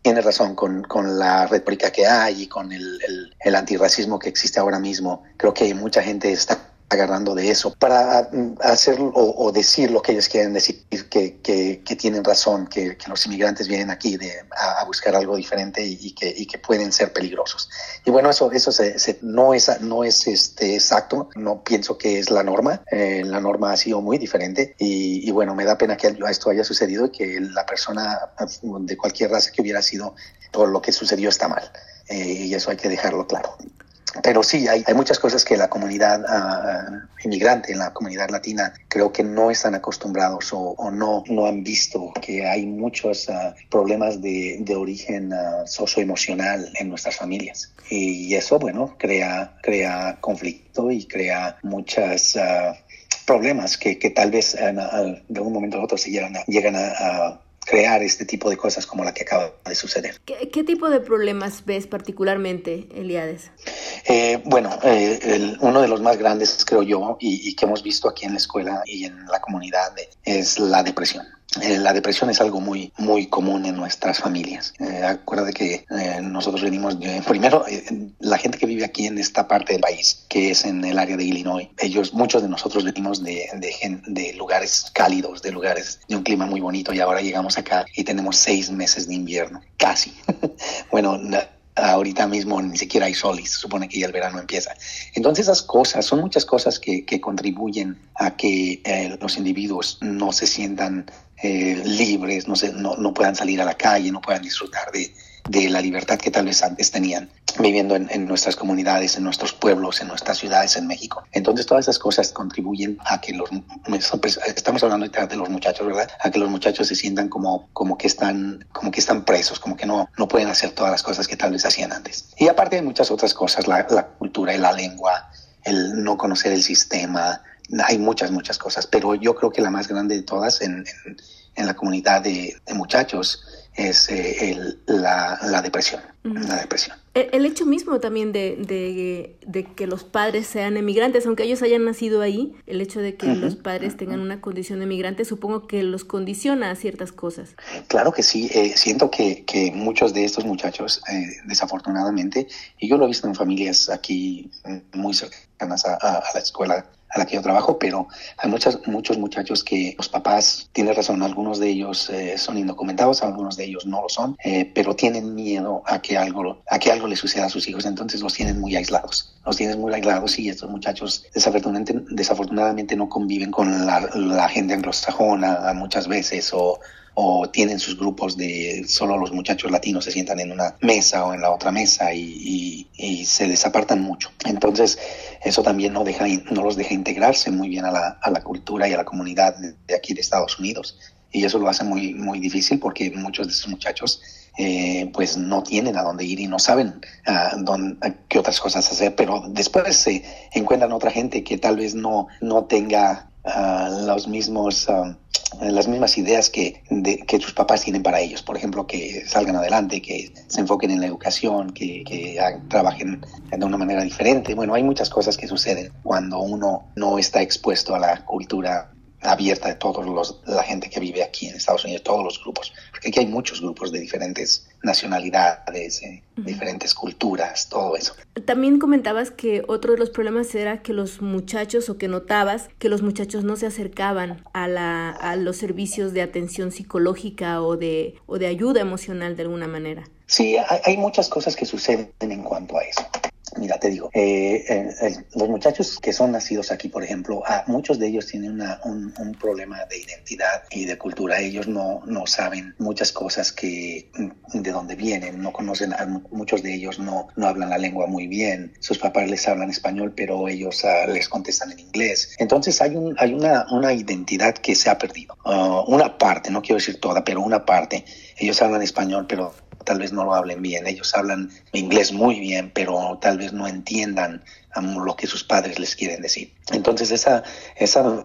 tiene razón con, con, la retórica que hay y con el, el, antirracismo que existe ahora mismo. Creo que mucha gente está agarrando de eso para hacer o, decir lo que ellos quieren decir, que, tienen razón, que, los inmigrantes vienen aquí de, a, buscar algo diferente y, que, pueden ser peligrosos. Y bueno, eso, eso se, no es, no es este, exacto, no pienso que es la norma, eh, la norma ha sido muy diferente y, bueno, me da pena que esto haya sucedido y que la persona de cualquier raza que hubiera sido, todo lo que sucedió está mal. Eh, y eso hay que dejarlo claro pero sí, hay, hay, muchas cosas que la comunidad uh, inmigrante, en la comunidad latina, creo que no están acostumbrados o, no, no han visto que hay muchos uh, problemas de, de origen uh, socioemocional en nuestras familias. Y eso, bueno, crea, crea conflicto y crea muchas problemas que, que, tal vez de un momento a otro se llegan a, llegan a crear este tipo de cosas como la que acaba de suceder. ¿Qué, tipo de problemas ves particularmente, Eliades? Eh, bueno, eh, uno de los más grandes, creo yo, y, y, que hemos visto aquí en la escuela y en la comunidad, es la depresión. Eh, la depresión es algo muy, muy común en nuestras familias. Eh, acuérdate que eh, nosotros venimos, primero, eh, la gente que vive aquí en esta parte del país, que es en el área de Illinois, ellos, muchos de nosotros venimos de, de, de lugares cálidos, de lugares de un clima muy bonito y ahora llegamos acá y tenemos seis meses de invierno, casi. bueno, ahorita mismo ni siquiera hay sol y se supone que ya el verano empieza. Entonces esas cosas, son muchas cosas que, que contribuyen a que eh, los individuos no se sientan eh, libres, no, se, no, no puedan salir a la calle, no puedan disfrutar de, de la libertad que tal vez antes tenían viviendo en, nuestras comunidades, en nuestros pueblos, en nuestras ciudades en México. Entonces todas esas cosas contribuyen a que los, estamos hablando de los muchachos, ¿verdad? A que los muchachos se sientan como, como que están, como que están presos, como que no, no pueden hacer todas las cosas que tal vez hacían antes. Y aparte hay muchas otras cosas, la, cultura y la lengua, el no conocer el sistema, hay muchas, muchas cosas, pero yo creo que la más grande de todas en, en, la comunidad de muchachos es eh, el, la, la, depresión. Uh -huh. La depresión. El, el, hecho mismo también de, de, de, que los padres sean emigrantes, aunque ellos hayan nacido ahí, el hecho de que uh -huh. los padres tengan una condición de emigrante, supongo que los condiciona a ciertas cosas. Claro que sí. Eh, siento que, que, muchos de estos muchachos, eh, desafortunadamente, y yo lo he visto en familias aquí muy cercanas a, a, a la escuela a la que yo trabajo, pero hay muchas, muchos muchachos que los papás, tienen razón, algunos de ellos eh, son indocumentados, algunos de ellos no lo son, eh, pero tienen miedo a que algo, a que algo les suceda a sus hijos, entonces los tienen muy aislados, los tienen muy aislados y estos muchachos desafortunadamente, desafortunadamente no conviven con la, la gente anglosajona muchas veces o o tienen sus grupos de solo los muchachos latinos se sientan en una mesa o en la otra mesa y, y, se desapartan mucho. Entonces, eso también no, deja, no los deja integrarse muy bien a la, a la cultura y a la comunidad de, aquí de Estados Unidos. Y eso lo hace muy, muy difícil porque muchos de esos muchachos eh, pues no tienen a dónde ir y no saben uh, dónde, qué otras cosas hacer, pero después se encuentran otra gente que tal vez no, no tenga uh, los mismos... Uh, las mismas ideas que, de, que sus papás tienen para ellos. Por ejemplo, que salgan adelante, que se enfoquen en la educación, que, que, trabajen de una manera diferente. Bueno, hay muchas cosas que suceden cuando uno no está expuesto a la cultura abierta de todos los la gente que vive aquí en Estados Unidos, todos los grupos, porque aquí hay muchos grupos de diferentes nacionalidades, eh, uh -huh. diferentes culturas, todo eso. También comentabas que otro de los problemas era que los muchachos o que notabas que los muchachos no se acercaban a la a los servicios de atención psicológica o de o de ayuda emocional de alguna manera. Sí, hay, hay muchas cosas que suceden en cuanto a eso. Mira, te digo, eh, eh, los muchachos que son nacidos aquí, por ejemplo, ah, muchos de ellos tienen un, problema de identidad y de cultura. Ellos no, no saben muchas cosas que de dónde vienen, no conocen, muchos de ellos no, no hablan la lengua muy bien. Sus papás les hablan español, pero ellos uh, les contestan en inglés. Entonces hay, un, hay una, una identidad que se ha perdido. Uh, una parte, no quiero decir toda, pero una parte. Ellos hablan español, pero tal vez no lo hablen bien. Ellos hablan inglés muy bien, pero tal vez no entiendan lo que sus padres les quieren decir. Entonces esa, esa uh,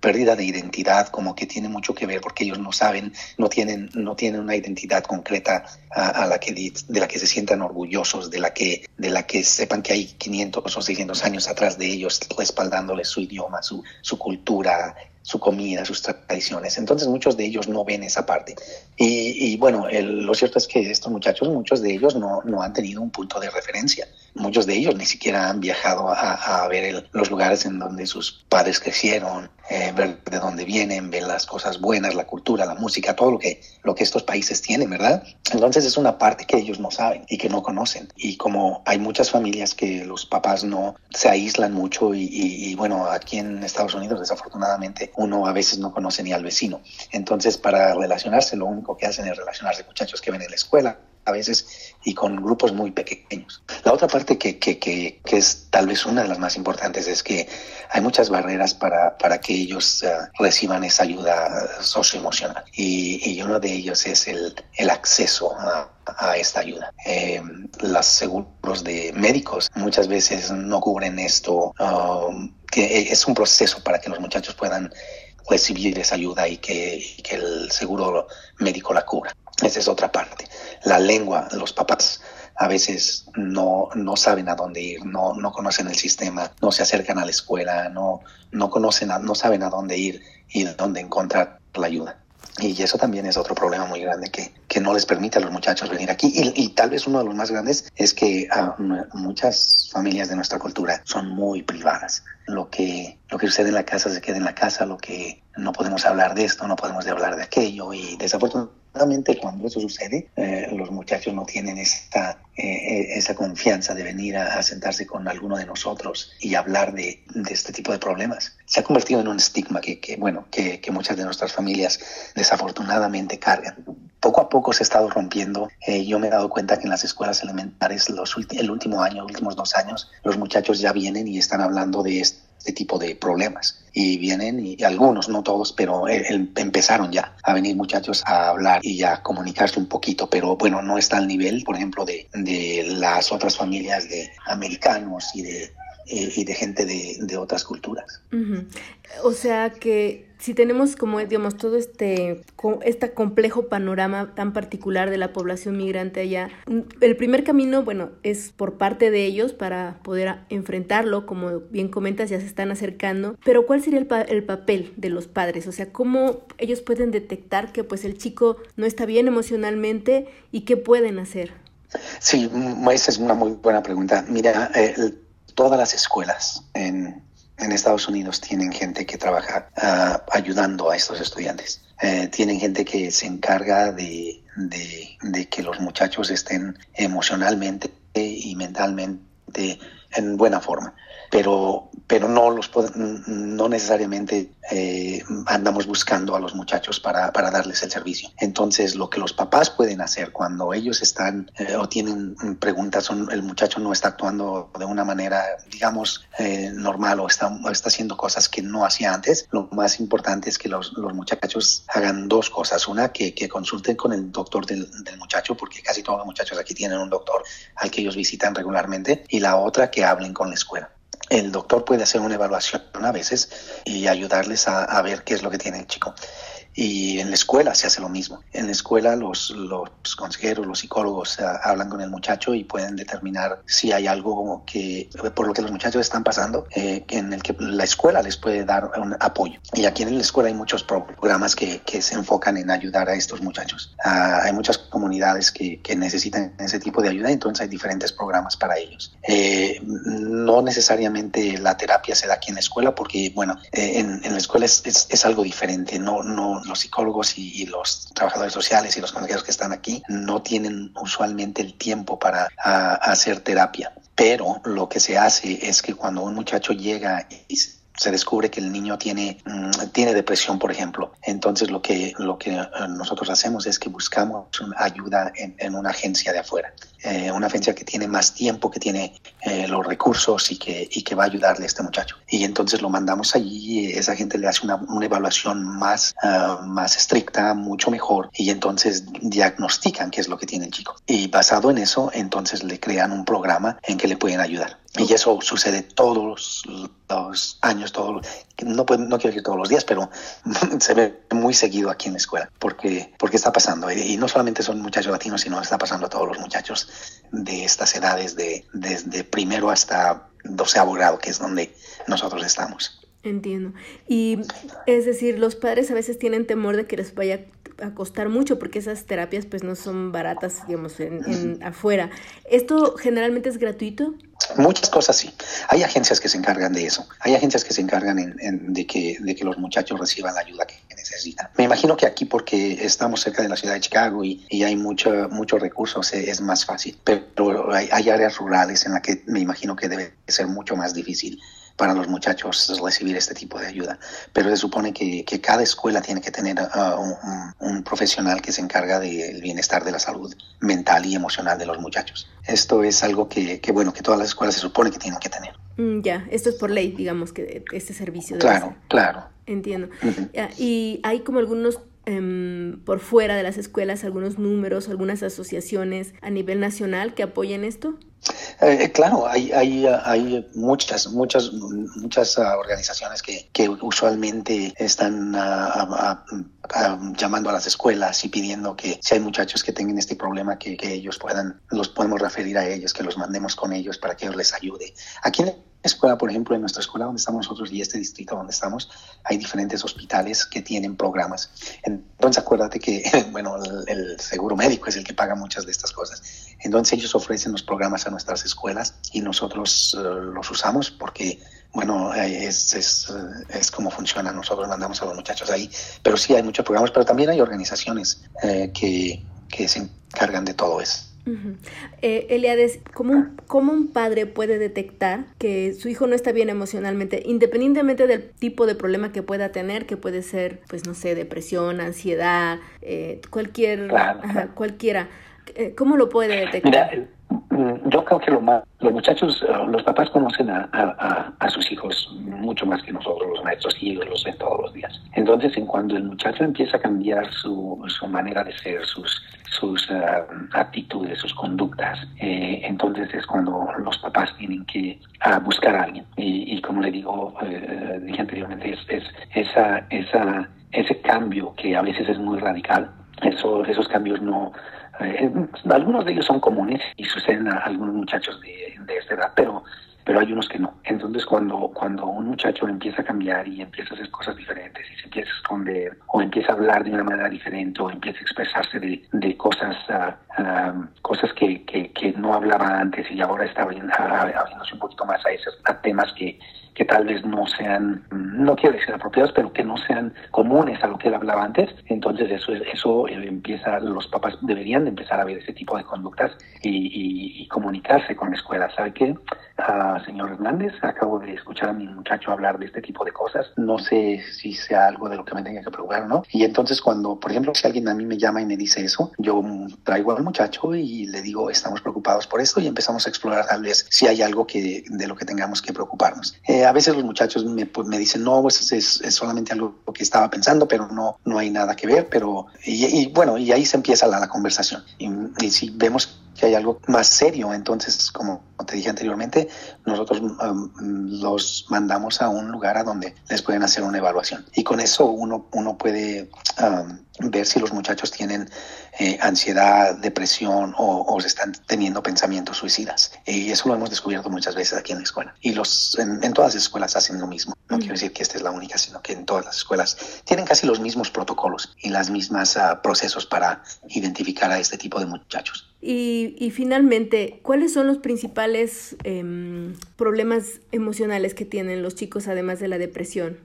pérdida de identidad como que tiene mucho que ver porque ellos no saben, no tienen, no tienen una identidad concreta a, a la que, de la que se sientan orgullosos, de la, que, de la que sepan que hay 500 o 600 años atrás de ellos respaldándoles su idioma, su, su cultura, su comida, sus tradiciones. Entonces muchos de ellos no ven esa parte. Y, y bueno, el, lo cierto es que estos muchachos, muchos de ellos no, no, han tenido un punto de referencia. Muchos de ellos ni siquiera han viajado a, a ver el, los lugares en donde sus padres crecieron, eh, ver de dónde vienen, ver las cosas buenas, la cultura, la música, todo lo que, lo que estos países tienen, ¿verdad? Entonces es una parte que ellos no saben y que no conocen. Y como hay muchas familias que los papás no se aíslan mucho y, y, y bueno, aquí en Estados Unidos desafortunadamente uno a veces no conoce ni al vecino. Entonces para relacionarse lo único que hacen es relacionarse muchachos que ven en la escuela, a veces y con grupos muy pequeños. La otra parte que, que, que, que, es tal vez una de las más importantes es que hay muchas barreras para, para que ellos uh, reciban esa ayuda socioemocional y, y uno de ellos es el, el acceso a, a esta ayuda. Eh, los seguros de médicos muchas veces no cubren esto, uh, que es un proceso para que los muchachos puedan recibir esa ayuda y que, que el seguro médico la cubra. Esa es otra parte. La lengua, los papás a veces no, no saben a dónde ir, no, no conocen el sistema, no se acercan a la escuela, no, no conocen, a, no saben a dónde ir y dónde encontrar la ayuda. Y eso también es otro problema muy grande que, que no les permite a los muchachos venir aquí. Y, y tal vez uno de los más grandes es que uh, muchas familias de nuestra cultura son muy privadas. Lo que, lo que sucede en la casa se queda en la casa, lo que no podemos hablar de esto, no podemos hablar de aquello. Y desafortunadamente cuando eso sucede, eh, los muchachos no tienen esta, eh, esa confianza de venir a, sentarse con alguno de nosotros y hablar de, de, este tipo de problemas. Se ha convertido en un estigma que, que bueno, que, que, muchas de nuestras familias desafortunadamente cargan. Poco a poco se ha estado rompiendo. Eh, yo me he dado cuenta que en las escuelas elementares los el último año, últimos dos años, los muchachos ya vienen y están hablando de este tipo de problemas. Y vienen, y, algunos, no todos, pero empezaron ya a venir muchachos a hablar y a comunicarse un poquito, pero bueno, no está al nivel, por ejemplo, de, de las otras familias de americanos y de eh, y de gente de, de otras culturas. O sea que si tenemos como, digamos, todo este, este complejo panorama tan particular de la población migrante allá, el primer camino, bueno, es por parte de ellos para poder enfrentarlo, como bien comentas, ya se están acercando, pero ¿cuál sería el, el papel de los padres? O sea, ¿cómo ellos pueden detectar que pues el chico no está bien emocionalmente y qué pueden hacer? Sí, esa es una muy buena pregunta. Mira, el todas las escuelas en, en Estados Unidos tienen gente que trabaja uh, ayudando a estos estudiantes. Eh, tienen gente que se encarga de, de, de, que los muchachos estén emocionalmente y mentalmente en buena forma. Pero pero no, los, no necesariamente eh, andamos buscando a los muchachos para, para, darles el servicio. Entonces, lo que los papás pueden hacer cuando ellos están eh, o tienen preguntas, son, el muchacho no está actuando de una manera, digamos, eh, normal o está, está haciendo cosas que no hacía antes, lo más importante es que los, los muchachos hagan dos cosas. Una, que, que consulten con el doctor del, del, muchacho, porque casi todos los muchachos aquí tienen un doctor al que ellos visitan regularmente. Y la otra, que hablen con la escuela el doctor puede hacer una evaluación a veces y ayudarles a, a, ver qué es lo que tiene el chico. Y en la escuela se hace lo mismo. En la escuela los, los consejeros, los psicólogos hablan con el muchacho y pueden determinar si hay algo que, por lo que los muchachos están pasando, eh, en el que la escuela les puede dar un apoyo. Y aquí en la escuela hay muchos programas que, que se enfocan en ayudar a estos muchachos. Uh, hay muchas comunidades que, que, necesitan ese tipo de ayuda, entonces hay diferentes programas para ellos. Eh, no necesariamente la terapia se da aquí en la escuela porque, bueno, eh, en, en, la escuela es, es, es algo diferente. No, no, los psicólogos y, los trabajadores sociales y los consejeros que están aquí no tienen usualmente el tiempo para hacer terapia. Pero lo que se hace es que cuando un muchacho llega y se descubre que el niño tiene, mm, tiene depresión, por ejemplo. Entonces lo que, lo que eh, nosotros hacemos es que buscamos ayuda en, en una agencia de afuera, eh, una agencia que tiene más tiempo, que tiene eh, los recursos y que, y que va a ayudarle a este muchacho. Y entonces lo mandamos allí, esa gente le hace una, una evaluación más, uh, más estricta, mucho mejor, y entonces diagnostican qué es lo que tiene el chico. Y basado en eso, entonces le crean un programa en que le pueden ayudar. Y eso sucede todos los años, todos, no, no quiero decir todos los días, pero se ve muy seguido aquí en la escuela, porque, porque está pasando. Y no solamente son muchachos latinos, sino está pasando a todos los muchachos de estas edades, de, desde primero hasta doceavo grado, que es donde nosotros estamos. Entiendo. Y es decir, los padres a veces tienen temor de que les vaya a costar mucho porque esas terapias pues no son baratas, digamos, en, en afuera. ¿Esto generalmente es gratuito? Muchas cosas sí. Hay agencias que se encargan de eso. Hay agencias que se encargan en, en, de, que, de que los muchachos reciban la ayuda que Me imagino que aquí porque estamos cerca de la ciudad de Chicago y, hay mucho, muchos recursos es, más fácil. Pero hay, áreas rurales en las que me imagino que debe ser mucho más difícil para los muchachos recibir este tipo de ayuda. Pero se supone que, cada escuela tiene que tener un, un, profesional que se encarga del bienestar de la salud mental y emocional de los muchachos. Esto es algo que, que bueno, que todas las escuelas se supone que tienen que tener. Mm, ya, esto es por ley, digamos, que este servicio. Claro, ser. claro. Entiendo. Uh -huh. Y hay como algunos Um, por fuera de las escuelas algunos números, algunas asociaciones a nivel nacional que apoyen esto? Eh, claro, hay, hay, hay muchas, muchas, muchas uh, organizaciones que, que, usualmente están uh, uh, llamando a las escuelas y pidiendo que si hay muchachos que tengan este problema, que, que ellos puedan, los podemos referir a ellos, que los mandemos con ellos para que ellos les ayude. Aquí en escuela, por ejemplo, en nuestra escuela donde estamos nosotros y este distrito donde estamos, hay diferentes hospitales que tienen programas. Entonces, acuérdate que, bueno, el, seguro médico es el que paga muchas de estas cosas. Entonces, ellos ofrecen los programas a nuestras escuelas y nosotros eh, los usamos porque, bueno, eh, es, es, eh, es, como funciona. Nosotros mandamos a los muchachos ahí. Pero sí hay muchos programas, pero también hay organizaciones que, que se encargan de todo eso. Eh, Eliades, ¿cómo un, ¿cómo un padre puede detectar que su hijo no está bien emocionalmente, independientemente del tipo de problema que pueda tener, que puede ser, pues no sé, depresión, ansiedad, eh, cualquier, cualquiera? Eh, ¿Cómo lo puede detectar? Mm, yo creo que lo más, los muchachos, eh, los papás conocen a, a, sus hijos mucho más que nosotros, los maestros, y ellos los ven todos los días. Entonces, en cuando el muchacho empieza a cambiar su, su manera de ser, sus, sus eh, actitudes, sus conductas, eh, entonces es cuando los papás tienen que buscar a alguien. Y, como le digo, dije anteriormente, es, es esa, esa, ese cambio que a veces es muy radical. Eso, esos cambios no, eh, algunos de ellos son comunes y suceden a algunos muchachos de, de esta edad, pero pero hay unos que no. Entonces, cuando, cuando un muchacho empieza a cambiar y empieza a hacer cosas diferentes y se empieza a esconder o empieza a hablar de una manera diferente o empieza a expresarse de, de cosas, uh, cosas que, que, no hablaba antes y ahora está abriéndose un poquito más a esos a temas que, que tal vez no sean, no quiero decir apropiados, pero que no sean comunes a lo que él hablaba antes. Entonces eso, eso eh, empieza, los papás deberían de empezar a ver ese tipo de conductas y, y, comunicarse con la escuela. ¿Sabe qué, ah, señor Hernández? Acabo de escuchar a mi muchacho hablar de este tipo de cosas. No sé si sea algo de lo que me tenga que preocupar no. Y entonces cuando, por ejemplo, si alguien a mí me llama y me dice eso, yo traigo al muchacho y le digo, estamos preocupados por esto y empezamos a explorar tal vez si hay algo que, de lo que tengamos que preocuparnos. Eh, a veces los muchachos me, pues, me dicen, no, pues es, es, solamente algo que estaba pensando, pero no, no hay nada que ver, pero, y, bueno, y ahí se empieza la, la conversación. Y, y, si vemos que hay algo más serio, entonces, como te dije anteriormente, nosotros um, los mandamos a un lugar a donde les pueden hacer una evaluación. Y con eso uno, uno puede um, ver si los muchachos tienen eh, ansiedad, depresión o, o, están teniendo pensamientos suicidas. Y eso lo hemos descubierto muchas veces aquí en la escuela. Y los, en, en todas las escuelas hacen lo mismo. No quiero decir que esta es la única, sino que en todas las escuelas tienen casi los mismos protocolos y las mismas uh, procesos para identificar a este tipo de muchachos. Y, y finalmente, ¿cuáles son los principales eh, problemas emocionales que tienen los chicos además de la depresión?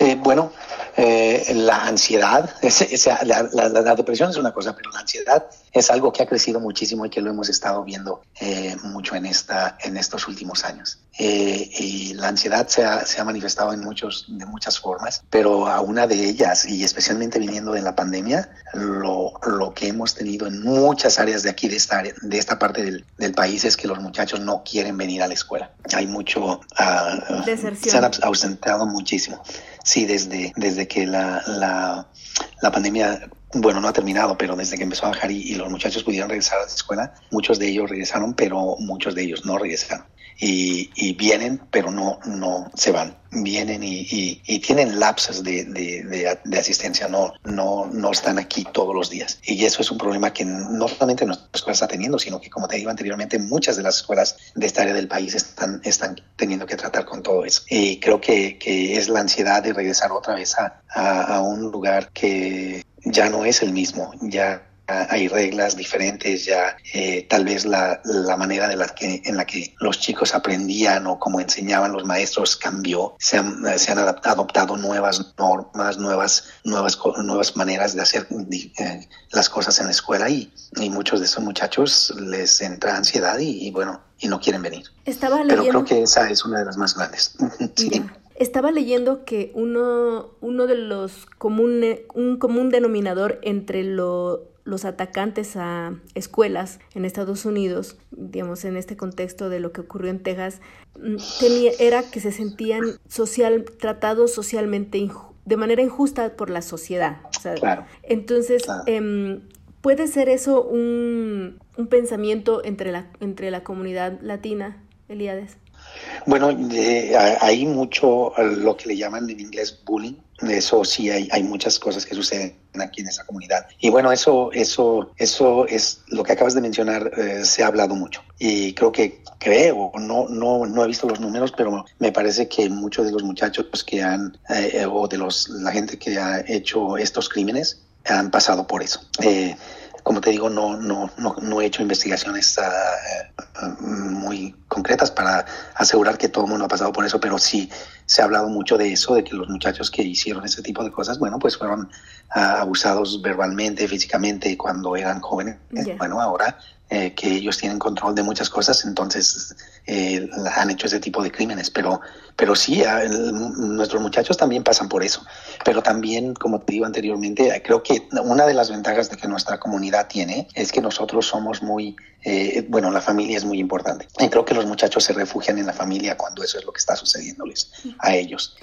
Eh, bueno, eh, la ansiedad, es, es, la, depresión es una cosa, pero la ansiedad es algo que ha crecido muchísimo y que lo hemos estado viendo eh, mucho en, esta, en estos últimos años. Eh, y la ansiedad se ha, se ha, manifestado en muchos, de muchas formas, pero a una de ellas, y especialmente viniendo de la pandemia, lo, lo que hemos tenido en muchas áreas de aquí, de esta, área, de esta parte del, del, país, es que los muchachos no quieren venir a la escuela. Hay mucho... Uh, se han ausentado muchísimo. Sí, desde, desde que la, la, la pandemia bueno, no ha terminado, pero desde que empezó a bajar y, los muchachos pudieron regresar a la escuela, muchos de ellos regresaron, pero muchos de ellos no regresaron. Y, y vienen, pero no, no se van. Vienen y, tienen lapsos de, de, asistencia, no, no, no están aquí todos los días. Y eso es un problema que no solamente nuestra escuela está teniendo, sino que, como te digo anteriormente, muchas de las escuelas de esta área del país están, están teniendo que tratar con todo eso. Y creo que, que es la ansiedad de regresar otra vez a, a un lugar que ya no es el mismo, ya hay reglas diferentes, ya eh, tal vez la, la, manera de la que, en la que los chicos aprendían o como enseñaban los maestros cambió, se han, se han adoptado nuevas normas, nuevas, nuevas, nuevas maneras de hacer eh, las cosas en la escuela y, y, muchos de esos muchachos les entra ansiedad y, y bueno, y no quieren venir. Estaba leyendo... Pero creo que esa es una de las más grandes. sí. Estaba leyendo que uno, uno de los comunes, un común denominador entre lo, los atacantes a escuelas en Estados Unidos, digamos, en este contexto de lo que ocurrió en Texas, tenía, era que se sentían social, tratados socialmente de manera injusta por la sociedad. O sea, claro. Entonces, claro. Eh, ¿puede ser eso un, un pensamiento entre la, entre la comunidad latina? Elíades? Bueno, hay mucho lo que le llaman en inglés bullying. Eso sí, hay, hay muchas cosas que suceden aquí en esa comunidad. Y bueno, eso, eso, eso es lo que acabas de mencionar, eh, se ha hablado mucho. Y creo que, creo, no, no, no he visto los números, pero me parece que muchos de los muchachos que han, eh, o de los, la gente que ha hecho estos crímenes, han pasado por eso. Eh, como te digo, no, no, no, no he hecho investigaciones muy concretas para asegurar que todo el mundo ha pasado por eso, pero sí se ha hablado mucho de eso, de que los muchachos que hicieron ese tipo de cosas, bueno, pues fueron uh, abusados verbalmente, físicamente cuando eran jóvenes. Yeah. Bueno, ahora eh, que ellos tienen control de muchas cosas, entonces eh, han hecho ese tipo de crímenes. Pero, pero sí, el, nuestros muchachos también pasan por eso. Pero también, como te digo anteriormente, creo que una de las ventajas de que nuestra comunidad tiene es que nosotros somos muy, eh, bueno, la familia es muy importante. Y creo que los muchachos se refugian en la familia cuando eso es lo que está sucediéndoles a ellos.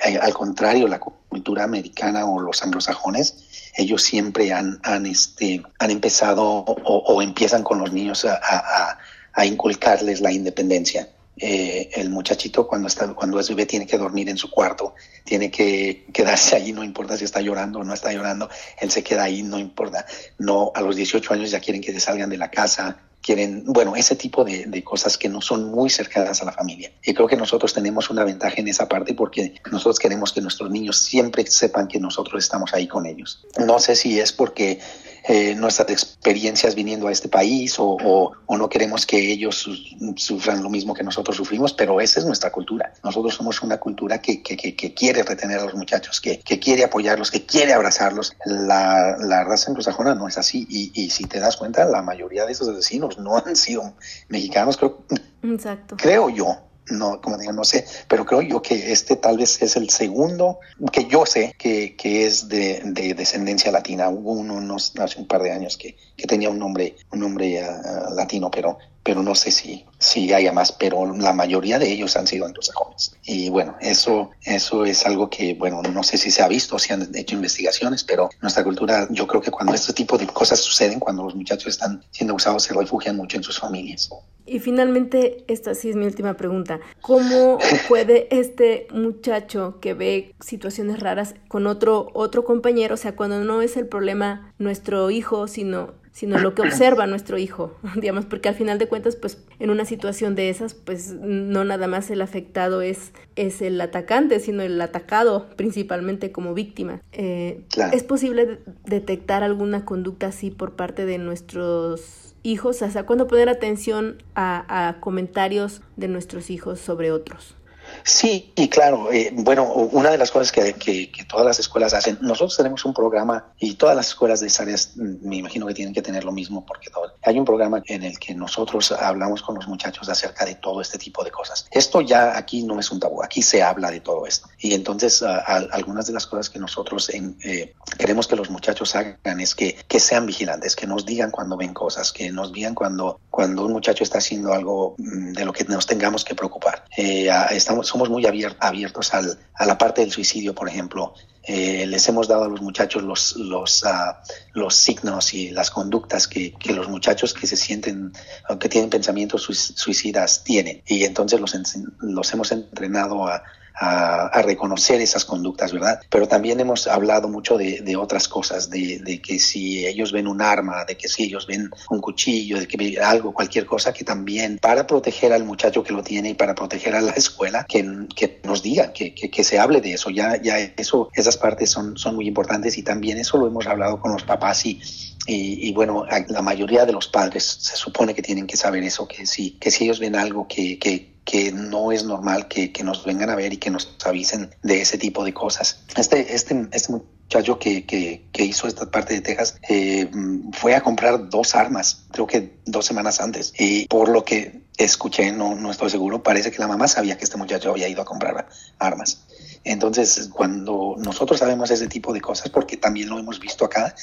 al contrario, la cultura americana o los anglosajones, ellos siempre han, han, este, han empezado o, empiezan con los niños a, a, inculcarles la independencia. Eh, el muchachito cuando está cuando es bebé tiene que dormir en su cuarto, tiene que quedarse ahí, no importa si está llorando o no está llorando, él se queda ahí, no importa. No, a los 18 años ya quieren que salgan de la casa, quieren, bueno, ese tipo de, de, cosas que no son muy cercanas a la familia. Y creo que nosotros tenemos una ventaja en esa parte porque nosotros queremos que nuestros niños siempre sepan que nosotros estamos ahí con ellos. No sé si es porque eh, nuestras experiencias viniendo a este país o, o, o no queremos que ellos su, sufran lo mismo que nosotros sufrimos, pero esa es nuestra cultura. Nosotros somos una cultura que, que, que, que quiere retener a los muchachos, que, quiere apoyarlos, que quiere abrazarlos. La, la raza anglosajona no es así y, y, si te das cuenta, la mayoría de esos asesinos no han sido mexicanos, creo, Exacto. creo yo no, como digo, no sé, pero creo yo que este tal vez es el segundo que yo sé que, que es de, de, descendencia latina. Hubo uno unos, hace un par de años que, que tenía un nombre, un nombre uh, latino, pero, pero no sé si, si haya más, pero la mayoría de ellos han sido anglosajones. Y bueno, eso, eso es algo que, bueno, no sé si se ha visto, si han hecho investigaciones, pero nuestra cultura, yo creo que cuando este tipo de cosas suceden, cuando los muchachos están siendo usados, se refugian mucho en sus familias. Y finalmente, esta sí es mi última pregunta. ¿Cómo puede este muchacho que ve situaciones raras con otro, otro compañero, o sea, cuando no es el problema nuestro hijo, sino sino lo que observa nuestro hijo, digamos, porque al final de cuentas, pues en una situación de esas, pues no nada más el afectado es, es el atacante, sino el atacado principalmente como víctima. Eh, claro. ¿Es posible detectar alguna conducta así por parte de nuestros hijos? Sea, ¿cuándo poner atención a, a comentarios de nuestros hijos sobre otros? Sí, y claro, eh, bueno, una de las cosas que, que, todas las escuelas hacen, nosotros tenemos un programa y todas las escuelas de esas áreas me imagino que tienen que tener lo mismo porque todo, hay un programa en el que nosotros hablamos con los muchachos acerca de todo este tipo de cosas. Esto ya aquí no es un tabú, aquí se habla de todo esto. Y entonces a, a, algunas de las cosas que nosotros eh, queremos que los muchachos hagan es que, que sean vigilantes, que nos digan cuando ven cosas, que nos digan cuando, cuando un muchacho está haciendo algo de lo que nos tengamos que preocupar. Eh, estamos somos muy abiertos al, a la parte del suicidio, por ejemplo. Eh, les hemos dado a los muchachos los, los, uh, los signos y las conductas que, que, los muchachos que se sienten, que tienen pensamientos suicidas tienen. Y entonces los, los hemos entrenado a, a, a, reconocer esas conductas, ¿verdad? Pero también hemos hablado mucho de, de otras cosas, de, de, que si ellos ven un arma, de que si ellos ven un cuchillo, de que algo, cualquier cosa, que también para proteger al muchacho que lo tiene y para proteger a la escuela, que, que nos digan, que, que, que, se hable de eso. Ya, ya eso, esas partes son, son muy importantes y también eso lo hemos hablado con los papás y, y, bueno, la mayoría de los padres se supone que tienen que saber eso, que si, ellos ven algo que, no es normal que, nos vengan a ver y que nos avisen de ese tipo de cosas. Este, este, este muchacho que, hizo esta parte de Texas eh, fue a comprar dos armas, creo que dos semanas antes. Y por lo que escuché, no estoy seguro, parece que la mamá sabía que este muchacho había ido a comprar armas. Entonces, cuando nosotros sabemos ese tipo de cosas, porque también lo hemos visto acá,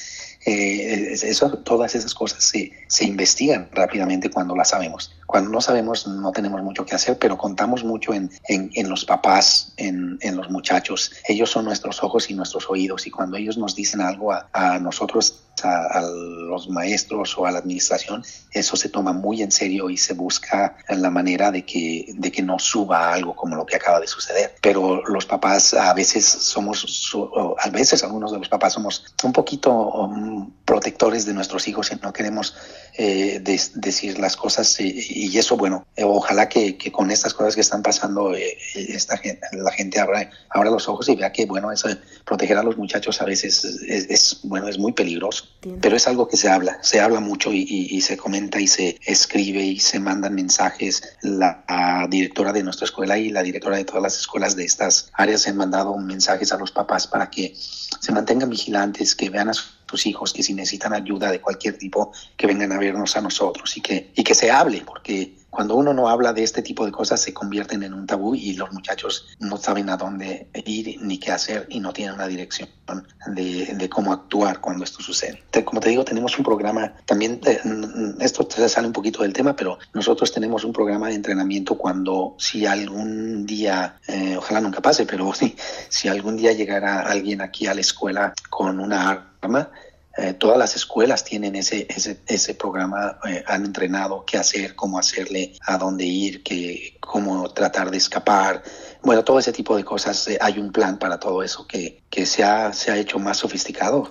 eh, eso, todas esas cosas se, se, investigan rápidamente cuando las sabemos. Cuando no sabemos no tenemos mucho que hacer, pero contamos mucho en, en, en los papás, en, en, los muchachos. Ellos son nuestros ojos y nuestros oídos y cuando ellos nos dicen algo a, a nosotros a, los maestros o a la administración, eso se toma muy en serio y se busca la manera de que, de que no suba algo como lo que acaba de suceder. Pero los papás a veces somos, a veces algunos de los papás somos un poquito um, protectores de nuestros hijos y no queremos eh, decir las cosas y, eso, bueno, eh, ojalá que, con estas cosas que están pasando eh, esta la gente abra, abra los ojos y vea que, bueno, eso, proteger a los muchachos a veces es bueno, es muy peligroso. Pero es algo que se habla, se habla mucho y, se comenta y se escribe y se mandan mensajes. La, directora de nuestra escuela y la directora de todas las escuelas de estas áreas han mandado mensajes a los papás para que se mantengan vigilantes, que vean a sus hijos, que si necesitan ayuda de cualquier tipo, que vengan a vernos a nosotros y que, y que se hable, porque cuando uno no habla de este tipo de cosas se convierten en un tabú y los muchachos no saben a dónde ir ni qué hacer y no tienen una dirección de, cómo actuar cuando esto sucede. Como te digo, tenemos un programa, también eh, esto sale un poquito del tema, pero nosotros tenemos un programa de entrenamiento cuando si algún día, eh, ojalá nunca pase, pero sí, si algún día llegara alguien aquí a la escuela con una arma, eh, todas las escuelas tienen ese, ese, ese programa, eh, han entrenado qué hacer, cómo hacerle, a dónde ir, qué, cómo tratar de escapar. Bueno, todo ese tipo de cosas, eh, hay un plan para todo eso que, que se, ha, se ha hecho más sofisticado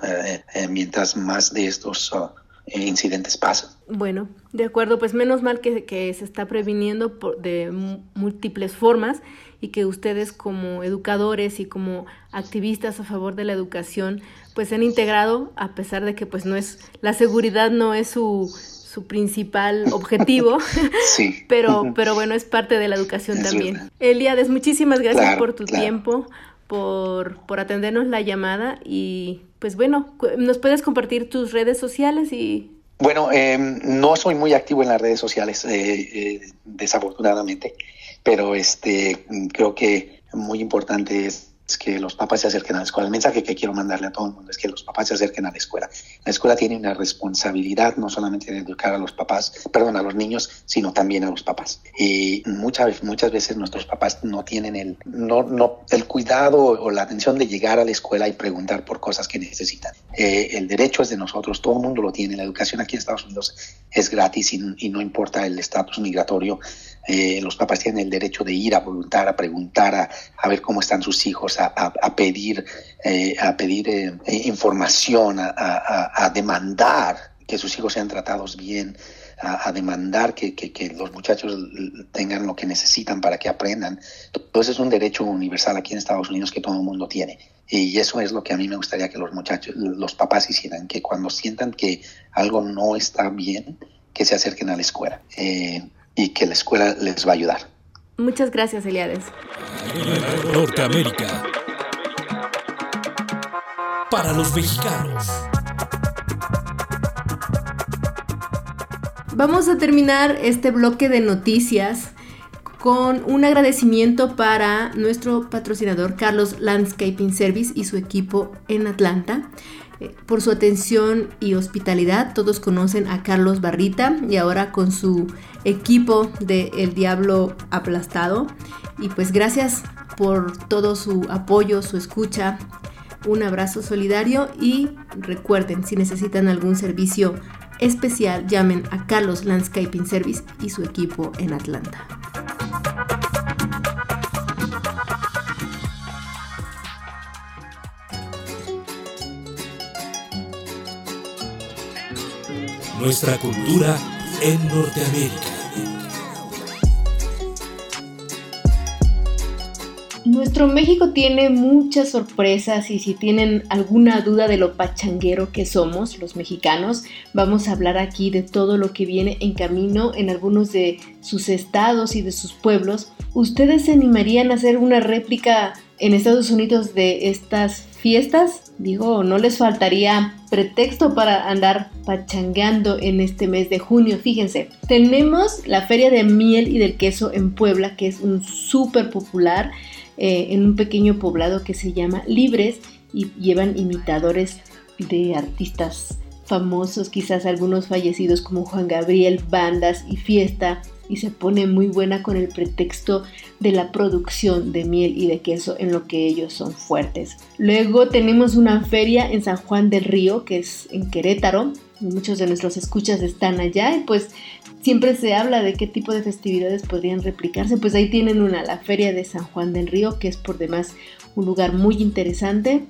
mientras más de estos uh, incidentes pasan. Bueno, de acuerdo, pues menos mal que, que se está previniendo por, de múltiples formas y que ustedes como educadores y como activistas a favor de la educación pues se han integrado a pesar de que pues no es la seguridad no es su, su principal objetivo, sí. pero, pero bueno, es parte de la educación también. Eliades, muchísimas gracias por tu tiempo, por, por atendernos la llamada y pues bueno, ¿nos puedes compartir tus redes sociales y bueno, em, no soy muy activo en las redes sociales, eh, eh, desafortunadamente, pero este creo que muy importante es que los papás se acerquen a la escuela. El mensaje que quiero mandarle a todo el mundo es que los papás se acerquen a la escuela. La escuela tiene una responsabilidad no solamente de educar a los papás, perdón, a los niños, sino también a los papás. Y muchas, muchas veces nuestros papás no tienen el, no, no, el cuidado o la atención de llegar a la escuela y preguntar por cosas que necesitan. Eh, el derecho es de nosotros, todo el mundo lo tiene. La educación aquí en Estados Unidos es gratis y, y no importa el estatus migratorio. Eh, los papás tienen el derecho de ir a voluntad, a preguntar, a, a ver cómo están sus hijos, a, pedir, a pedir eh, eh, información, a, demandar que sus hijos sean tratados bien, a, demandar que, los muchachos tengan lo que necesitan para que aprendan. Entonces es un derecho universal aquí en Estados Unidos que todo el mundo tiene. Y eso es lo que a mí me gustaría que los muchachos, los papás hicieran, que cuando sientan que algo no está bien, que se acerquen a la escuela y que la escuela les va a ayudar. Muchas gracias, Eliades. Norteamérica. Para los mexicanos. Vamos a terminar este bloque de noticias con un agradecimiento para nuestro patrocinador Carlos Landscaping Service y su equipo en Atlanta. Por su atención y hospitalidad. Todos conocen a Carlos Barrita y ahora con su equipo de El Diablo Aplastado. Y pues gracias por todo su apoyo, su escucha. Un abrazo solidario y recuerden, si necesitan algún servicio especial, llamen a Carlos Landscaping Service y su equipo en Atlanta. Nuestra cultura en Norteamérica. Nuestro México tiene muchas sorpresas y si tienen alguna duda de lo pachanguero que somos los mexicanos, vamos a hablar aquí de todo lo que viene en camino en algunos de sus estados y de sus pueblos. ¿Ustedes se animarían a hacer una réplica en Estados Unidos de estas fiestas? Digo, no les faltaría pretexto para andar pachangueando en este mes de junio. Fíjense, tenemos la Feria de Miel y del Queso en Puebla, que es un súper popular eh, en un pequeño poblado que se llama Libres y llevan imitadores de artistas famosos, quizás algunos fallecidos como Juan Gabriel, bandas y fiesta y se pone muy buena con el pretexto de la producción de miel y de queso en lo que ellos son fuertes. Luego tenemos una feria en San Juan del Río, que es en Querétaro. Muchos de nuestros escuchas están allá y pues siempre se habla de qué tipo de festividades podrían replicarse. Pues ahí tienen una, la feria de San Juan del Río, que es por demás un lugar muy interesante.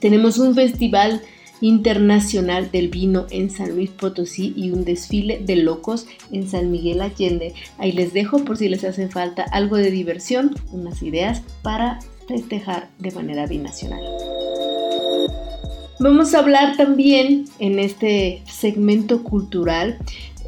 Tenemos un festival internacional del vino en San Luis Potosí y un desfile de locos en San Miguel Allende. Ahí les dejo por si les hace falta algo de diversión, unas ideas para festejar de manera binacional. Vamos a hablar también en este segmento cultural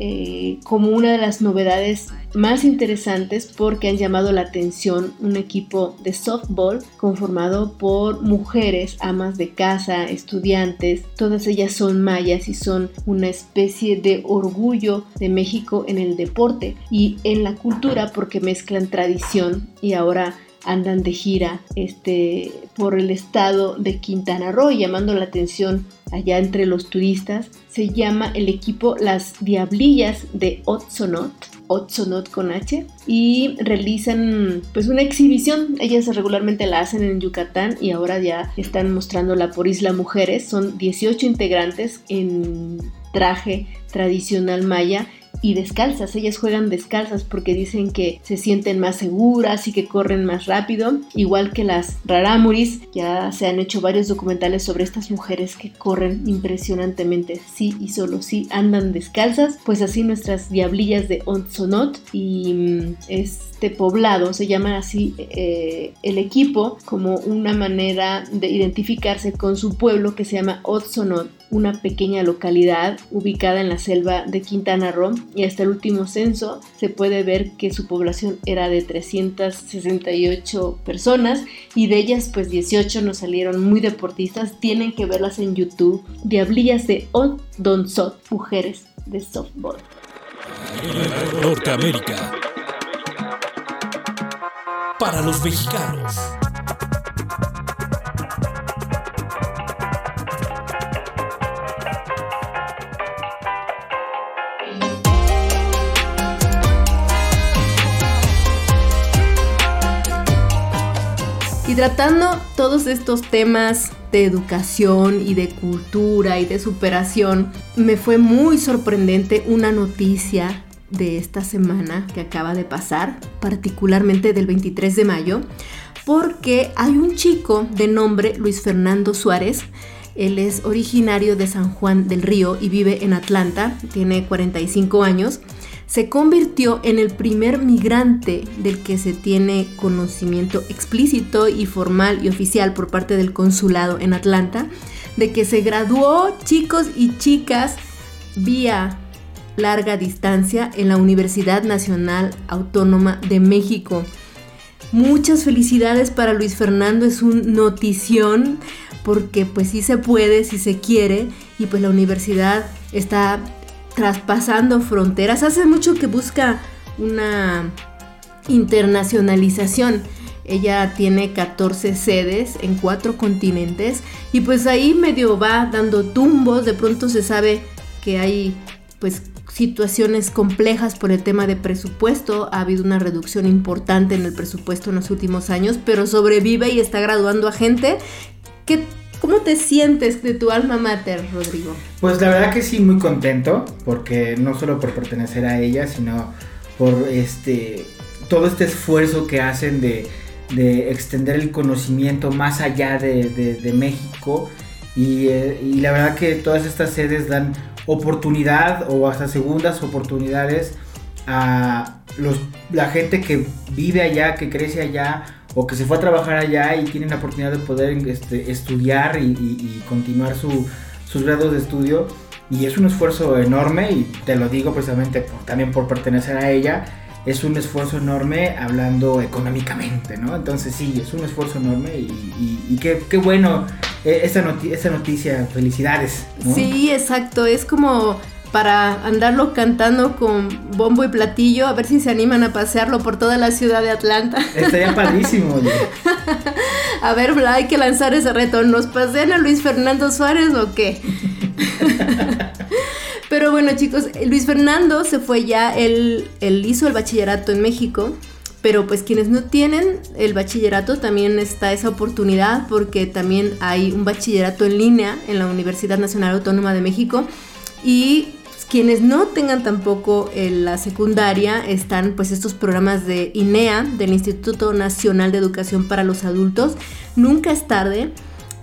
eh, como una de las novedades más interesantes porque han llamado la atención un equipo de softball conformado por mujeres, amas de casa, estudiantes, todas ellas son mayas y son una especie de orgullo de México en el deporte y en la cultura porque mezclan tradición y ahora andan de gira este, por el estado de Quintana Roo, llamando la atención allá entre los turistas. Se llama el equipo Las Diablillas de Otsonot, Otsonot con H, y realizan pues una exhibición. Ellas regularmente la hacen en Yucatán y ahora ya están mostrándola por Isla Mujeres. Son 18 integrantes en traje tradicional maya y descalzas. Ellas juegan descalzas porque dicen que se sienten más seguras y que corren más rápido. Igual que las rarámuris, ya se han hecho varios documentales sobre estas mujeres que corren impresionantemente, sí y solo sí andan descalzas. Pues así nuestras diablillas de Onzonot y mm, este poblado se llama así eh, el equipo como una manera de identificarse con su pueblo que se llama Otsonot una pequeña localidad ubicada en la selva de Quintana Roo y hasta el último censo se puede ver que su población era de 368 personas y de ellas pues 18 nos salieron muy deportistas, tienen que verlas en YouTube, Diablillas de Odonsot, mujeres de softball. Norteamérica. Para los mexicanos. Y tratando todos estos temas de educación y de cultura y de superación, me fue muy sorprendente una noticia de esta semana que acaba de pasar, particularmente del 23 de mayo, porque hay un chico de nombre Luis Fernando Suárez, él es originario de San Juan del Río y vive en Atlanta, tiene 45 años se convirtió en el primer migrante del que se tiene conocimiento explícito y formal y oficial por parte del consulado en Atlanta, de que se graduó chicos y chicas vía larga distancia en la Universidad Nacional Autónoma de México. Muchas felicidades para Luis Fernando, es un notición porque pues sí se puede, si se quiere y pues la universidad está traspasando fronteras. Hace mucho que busca una internacionalización. Ella tiene 14 sedes en cuatro continentes y pues ahí medio va dando tumbos. De pronto se sabe que hay pues situaciones complejas por el tema de presupuesto. Ha habido una reducción importante en el presupuesto en los últimos años, pero sobrevive y está graduando a gente que ¿Cómo te sientes de tu alma mater, Rodrigo? Pues la verdad que sí, muy contento, porque no solo por pertenecer a ella, sino por este todo este esfuerzo que hacen de, extender el conocimiento más allá de, México. Eh, y, la verdad que todas estas sedes dan oportunidad o hasta segundas oportunidades a los, la gente que vive allá, que crece allá o que se fue a trabajar allá y tienen la oportunidad de poder este, estudiar y, continuar sus grados de estudio. Y es un esfuerzo enorme y te lo digo precisamente también por pertenecer a ella. Es un esfuerzo enorme hablando económicamente, ¿no? Entonces sí, es un esfuerzo enorme y, qué, bueno eh, esta, noticia, felicidades. Sí, exacto, es como para andarlo cantando con bombo y platillo, a ver si se animan a pasearlo por toda la ciudad de Atlanta. Estaría padrísimo. a ver, hay que lanzar ese reto. ¿Nos pasean a Luis Fernando Suárez o qué? Pero bueno, chicos, Luis Fernando se fue ya, él, él hizo el bachillerato en México. Pero pues quienes no tienen el bachillerato también está esa oportunidad porque también hay un bachillerato en línea en la Universidad Nacional Autónoma de México y quienes no tengan tampoco eh, la secundaria están pues estos programas de INEA, del Instituto Nacional de Educación para los Adultos. Nunca es tarde.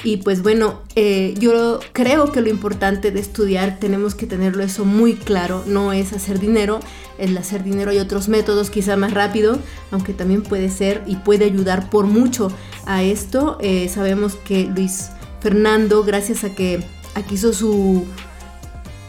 Y pues bueno, eh, yo creo que lo importante de estudiar tenemos que tenerlo eso muy claro. No es hacer dinero, el hacer dinero hay otros métodos quizá más rápido, aunque también puede ser y puede ayudar por mucho a esto. Eh, sabemos que Luis Fernando, gracias a que aquí hizo su,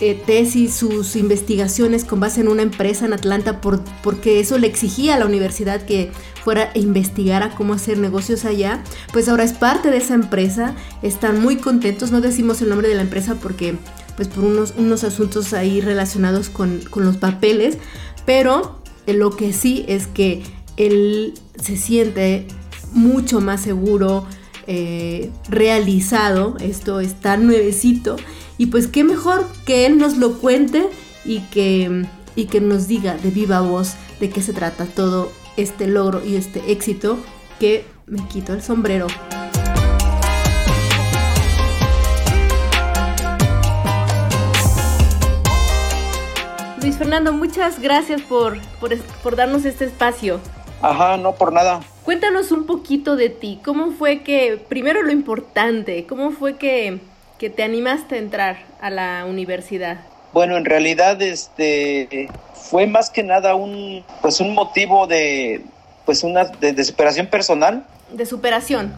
eh, tesis, sus investigaciones con base en una empresa en Atlanta por, porque eso le exigía a la universidad que fuera e investigara cómo hacer negocios allá, pues ahora es parte de esa empresa, están muy contentos, no decimos el nombre de la empresa porque pues por unos, unos asuntos ahí relacionados con, con los papeles, pero lo que sí es que él se siente mucho más seguro, eh, realizado, esto está nuevecito y pues qué mejor que él nos lo cuente y que, y que nos diga de viva voz de qué se trata todo este logro y este éxito que me quito el sombrero. Luis Fernando, muchas gracias por, por, por, darnos este espacio. Ajá, no por nada. Cuéntanos un poquito de ti. ¿Cómo fue que, primero lo importante, cómo fue que que te animaste a entrar a la universidad? Bueno, en realidad este fue más que nada un pues un motivo de pues una de, superación personal. De superación.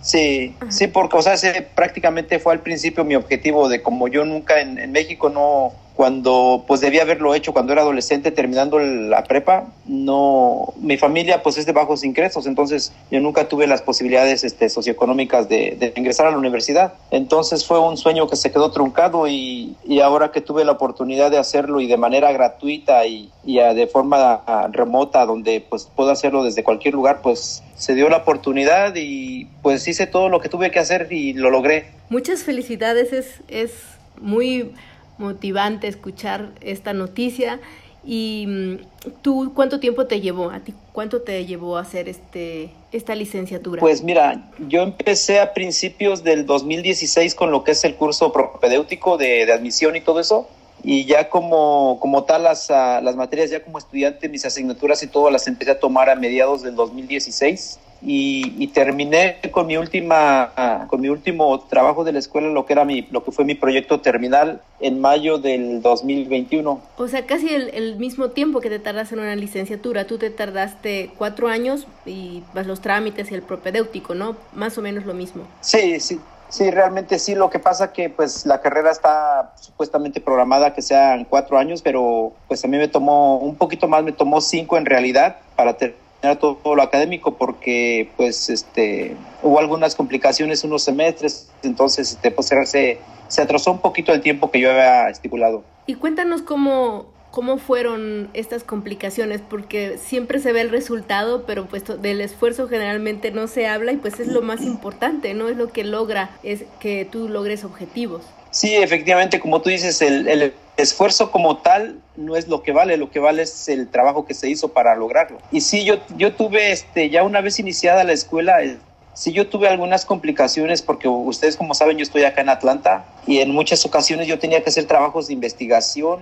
Sí, sí, porque o sea, ese prácticamente fue al principio mi objetivo de como yo nunca en, en México no cuando pues debía haberlo hecho cuando era adolescente terminando la prepa no mi familia pues es de bajos ingresos entonces yo nunca tuve las posibilidades este, socioeconómicas de, ingresar a la universidad. Entonces fue un sueño que se quedó truncado y, y ahora que tuve la oportunidad de hacerlo y de manera gratuita y, y de forma remota donde pues puedo hacerlo desde cualquier lugar pues se dio la oportunidad y pues hice todo lo que tuve que hacer y lo logré. Muchas felicidades es es muy motivante escuchar esta noticia. ¿Y mm, tú cuánto tiempo te llevó? ¿A ti cuánto te llevó a hacer este, esta licenciatura? Pues mira, yo empecé a principios del 2016 con lo que es el curso propedéutico de, admisión y todo eso. Y ya como, como tal las, ah, las materias, ya como estudiante, mis asignaturas y todo las empecé a tomar a mediados del 2016 y, terminé con mi última con mi último trabajo de la escuela lo que era mi lo que fue mi proyecto terminal en mayo del 2021 o sea casi el, mismo tiempo que te tardas en una licenciatura. Tú te tardaste cuatro años y vas los trámites y el propedéutico no más o menos lo mismo. Sí sí Sí, realmente sí. Lo que pasa que pues la carrera está supuestamente programada que sean cuatro años, pero pues a mí me tomó un poquito más, me tomó cinco en realidad para terminar todo, lo académico porque pues este hubo algunas complicaciones unos semestres entonces este, pues, se, se atrasó un poquito el tiempo que yo había estipulado. Y cuéntanos cómo cómo fueron estas complicaciones porque siempre se ve el resultado pero pues del esfuerzo generalmente no se habla y pues es lo más importante no es lo que logra es que tú logres objetivos Sí, efectivamente, como tú dices, el, esfuerzo como tal no es lo que vale, lo que vale es el trabajo que se hizo para lograrlo. Y sí, yo, yo tuve, este, ya una vez iniciada la escuela, eh, sí yo tuve algunas complicaciones porque ustedes como saben yo estoy acá en Atlanta y en muchas ocasiones yo tenía que hacer trabajos de investigación,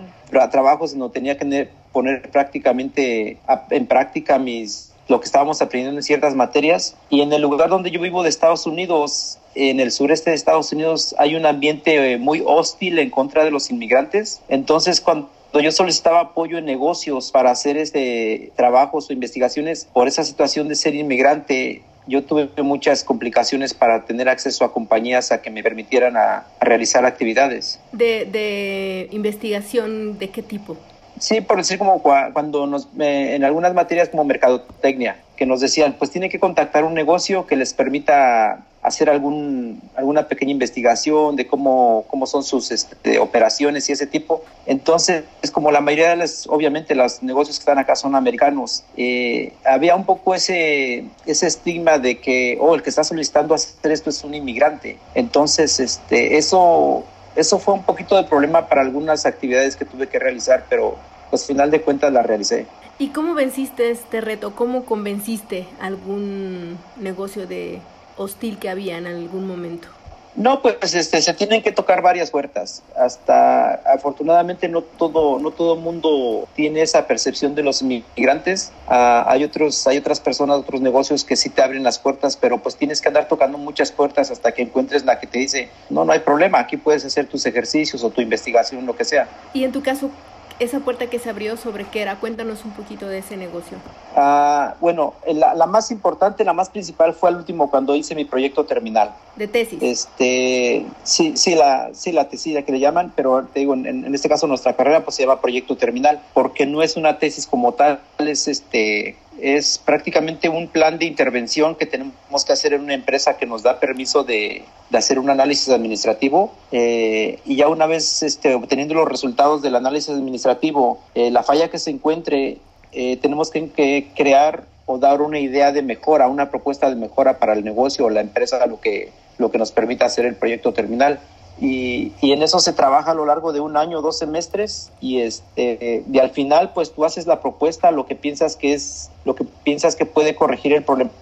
trabajos donde tenía que poner prácticamente en práctica mis lo que estábamos aprendiendo en ciertas materias y en el lugar donde yo vivo de Estados Unidos en el sureste de Estados Unidos hay un ambiente eh, muy hostil en contra de los inmigrantes. Entonces, cuando yo solicitaba apoyo en negocios para hacer este trabajos o investigaciones por esa situación de ser inmigrante, yo tuve muchas complicaciones para tener acceso a compañías a que me permitieran realizar actividades. De, de, investigación de qué tipo? Sí, por decir como cuando nos, eh, en algunas materias como mercadotecnia, que nos decían, pues tiene que contactar un negocio que les permita hacer algún, alguna pequeña investigación de cómo, cómo son sus este, operaciones y ese tipo. Entonces, es como la mayoría de las, obviamente, los negocios que están acá son americanos, eh, había un poco ese, ese estigma de que, oh, el que está solicitando hacer esto es un inmigrante. Entonces, este, eso eso fue un poquito de problema para algunas actividades que tuve que realizar, pero pues al final de cuentas la realicé. ¿Y cómo venciste este reto? ¿Cómo convenciste algún negocio de hostil que había en algún momento? No, pues este, se tienen que tocar varias puertas. Hasta afortunadamente no todo no todo mundo tiene esa percepción de los inmigrantes. Ah, hay otros hay otras personas, otros negocios que sí te abren las puertas, pero pues tienes que andar tocando muchas puertas hasta que encuentres la que te dice no no hay problema, aquí puedes hacer tus ejercicios o tu investigación lo que sea. Y en tu caso, esa puerta que se abrió sobre qué era. Cuéntanos un poquito de ese negocio. Ah, bueno, la, la, más importante, la más principal fue al último cuando hice mi proyecto terminal. ¿De tesis? Este, sí, sí, la, sí, la tesis que le llaman, pero te digo, en, en, este caso nuestra carrera pues se llama proyecto terminal, porque no es una tesis como tal, es este es prácticamente un plan de intervención que tenemos que hacer en una empresa que nos da permiso de, de hacer un análisis administrativo eh, y ya una vez este, obteniendo los resultados del análisis administrativo, eh, la falla que se encuentre, eh, tenemos que, que, crear o dar una idea de mejora, una propuesta de mejora para el negocio o la empresa, lo que, lo que nos permita hacer el proyecto terminal. Y, y, en eso se trabaja a lo largo de un año, dos semestres, y, este, y al final, pues tú haces la propuesta, lo que piensas que es, lo que piensas que puede corregir el problema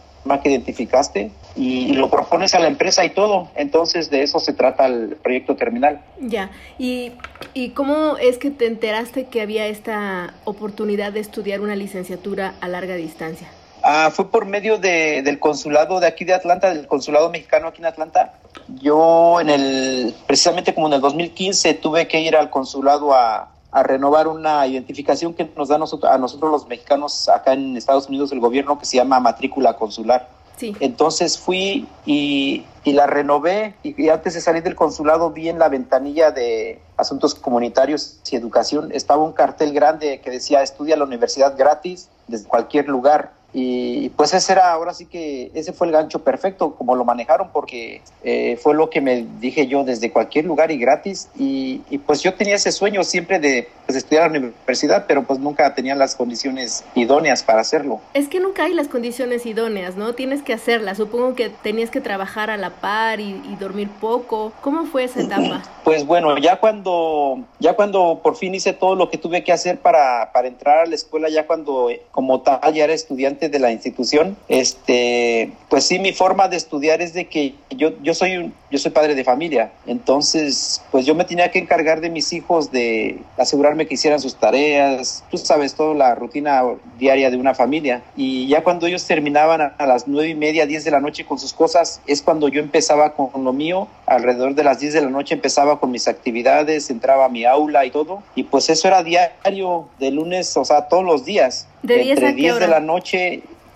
que identificaste y, lo propones a la empresa y todo. Entonces de eso se trata el proyecto terminal. Ya, ¿Y, ¿y cómo es que te enteraste que había esta oportunidad de estudiar una licenciatura a larga distancia? Ah, fue por medio de, del consulado de aquí de Atlanta, del consulado mexicano aquí en Atlanta. Yo en el, precisamente como en el 2015, tuve que ir al consulado a, a renovar una identificación que nos da nosotros, a nosotros los mexicanos acá en Estados Unidos el gobierno que se llama matrícula consular. Sí. Entonces fui y, y la renové y, y, antes de salir del consulado vi en la ventanilla de asuntos comunitarios y educación estaba un cartel grande que decía estudia la universidad gratis desde cualquier lugar y pues ese era ahora sí que ese fue el gancho perfecto como lo manejaron porque eh, fue lo que me dije yo desde cualquier lugar y gratis y, y pues yo tenía ese sueño siempre de pues, estudiar a la universidad pero pues nunca tenía las condiciones idóneas para hacerlo. Es que nunca hay las condiciones idóneas no tienes que hacerlas. Supongo que tenías que trabajar a la par y, y dormir poco. Cómo fue esa etapa pues bueno ya cuando ya cuando por fin hice todo lo que tuve que hacer para para entrar a la escuela ya cuando como tal ya era estudiante de la institución, este, pues sí, mi forma de estudiar es de que yo, yo soy un, yo soy padre de familia, entonces, pues yo me tenía que encargar de mis hijos de asegurarme que hicieran sus tareas, tú sabes, toda la rutina diaria de una familia, y ya cuando ellos terminaban a, a las nueve y media, diez de la noche con sus cosas, es cuando yo empezaba con lo mío, alrededor de las diez de la noche empezaba con mis actividades, entraba a mi aula y todo, y pues eso era diario, de lunes, o sea, todos los días. ¿De 10 entre a qué 10 hora? de la noche,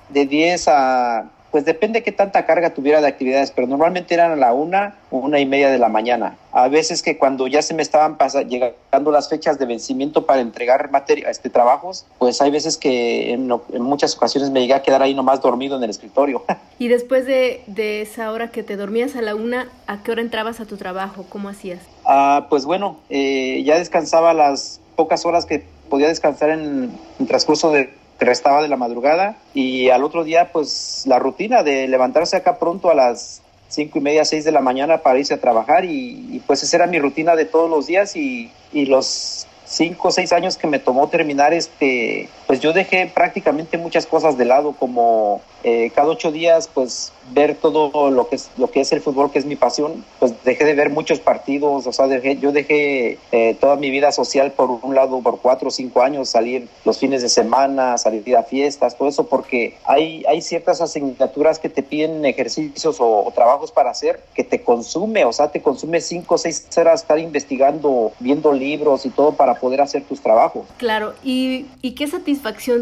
de 10 a, pues depende qué tanta carga tuviera de actividades, pero normalmente eran a la una o una y media de la mañana. A veces que cuando ya se me estaban llegando las fechas de vencimiento para entregar materia, este, trabajos, pues hay veces que en, en, muchas ocasiones me llegué a quedar ahí nomás dormido en el escritorio. Y después de, de esa hora que te dormías a la una, ¿a qué hora entrabas a tu trabajo? ¿Cómo hacías? Ah, pues bueno, eh, ya descansaba las pocas horas que podía descansar en el transcurso de restaba de la madrugada y al otro día pues la rutina de levantarse acá pronto a las cinco y media, seis de la mañana para irse a trabajar y, y pues esa era mi rutina de todos los días y, y los cinco o seis años que me tomó terminar este pues yo dejé prácticamente muchas cosas de lado como eh, cada ocho días pues ver todo lo que es lo que es el fútbol que es mi pasión pues dejé de ver muchos partidos o sea dejé, yo dejé eh, toda mi vida social por un lado por cuatro o cinco años salir los fines de semana salir a fiestas todo eso porque hay hay ciertas asignaturas que te piden ejercicios o, trabajos para hacer que te consume o sea te consume cinco o seis horas estar investigando viendo libros y todo para poder hacer tus trabajos. Claro y, y qué satisfacción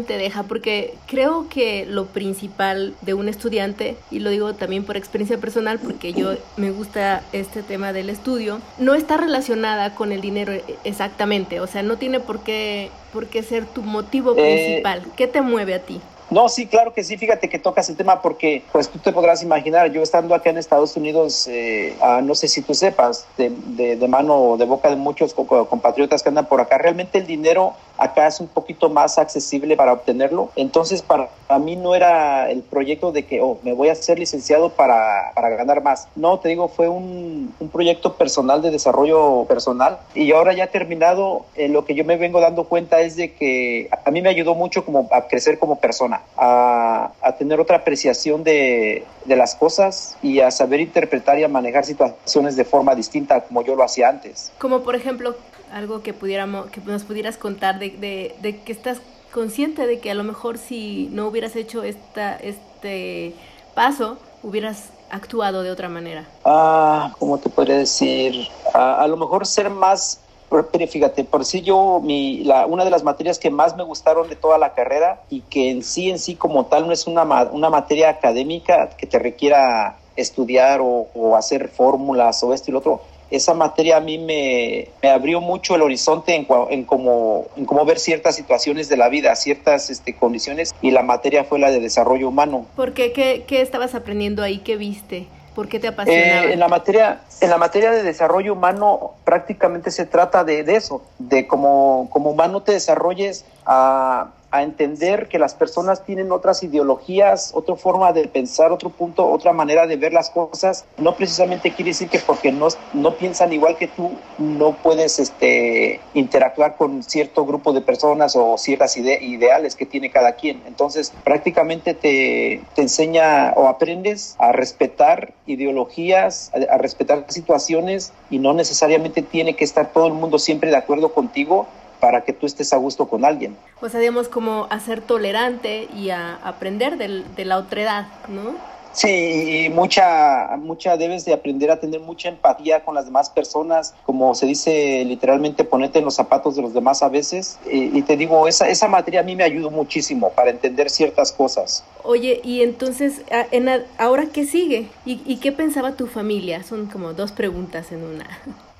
te deja porque creo que lo principal de un estudiante, y lo digo también por experiencia personal porque yo me gusta este tema del estudio, no está relacionada con el dinero exactamente, o sea, no tiene por qué, por qué ser tu motivo principal. Eh, ¿Qué te mueve a ti? No, sí, claro que sí. Fíjate que tocas el tema porque, pues tú te podrás imaginar, yo estando acá en Estados Unidos, eh, ah, no sé si tú sepas, de, de, de mano o de boca de muchos compatriotas que andan por acá, realmente el dinero acá es un poquito más accesible para obtenerlo. Entonces, para mí no era el proyecto de que, oh, me voy a ser licenciado para, para ganar más. No, te digo, fue un, un, proyecto personal de desarrollo personal y ahora ya terminado, eh, lo que yo me vengo dando cuenta es de que a mí me ayudó mucho como a crecer como persona, a, a tener otra apreciación de, de las cosas y a saber interpretar y a manejar situaciones de forma distinta como yo lo hacía antes. Como por ejemplo, algo que pudiéramos, que nos pudieras contar de, de, de, que estás consciente de que a lo mejor si no hubieras hecho esta, este paso, hubieras actuado de otra manera. Ah, ¿cómo te podría decir? A lo mejor ser más pero fíjate, por si yo, mi, la, una de las materias que más me gustaron de toda la carrera y que en sí, en sí como tal no es una, una materia académica que te requiera estudiar o, o hacer fórmulas o esto y lo otro, esa materia a mí me, me abrió mucho el horizonte en, en, cómo, en cómo ver ciertas situaciones de la vida, ciertas este, condiciones, y la materia fue la de desarrollo humano. ¿Por qué? ¿Qué, qué estabas aprendiendo ahí? ¿Qué viste? ¿Por qué te apasionaba? Eh, en, la materia, en la materia de desarrollo humano prácticamente se trata de, de eso, de cómo como humano te desarrolles a, a entender que las personas tienen otras ideologías, otra forma de pensar, otro punto, otra manera de ver las cosas. No precisamente quiere decir que porque no, no piensan igual que tú, no puedes este, interactuar con cierto grupo de personas o ciertas ide ideales que tiene cada quien. Entonces, prácticamente te, te enseña o aprendes a respetar ideologías, a, a respetar situaciones y no necesariamente tiene que estar todo el mundo siempre de acuerdo contigo para que tú estés a gusto con alguien. O sea, digamos como a ser tolerante y a aprender del, de la otredad, ¿no? Sí, y mucha, mucha debes de aprender a tener mucha empatía con las demás personas, como se dice literalmente, ponerte en los zapatos de los demás a veces. Y, y te digo, esa, esa materia a mí me ayudó muchísimo para entender ciertas cosas. Oye, y entonces, en, ¿ahora qué sigue? ¿Y, ¿Y qué pensaba tu familia? Son como dos preguntas en una.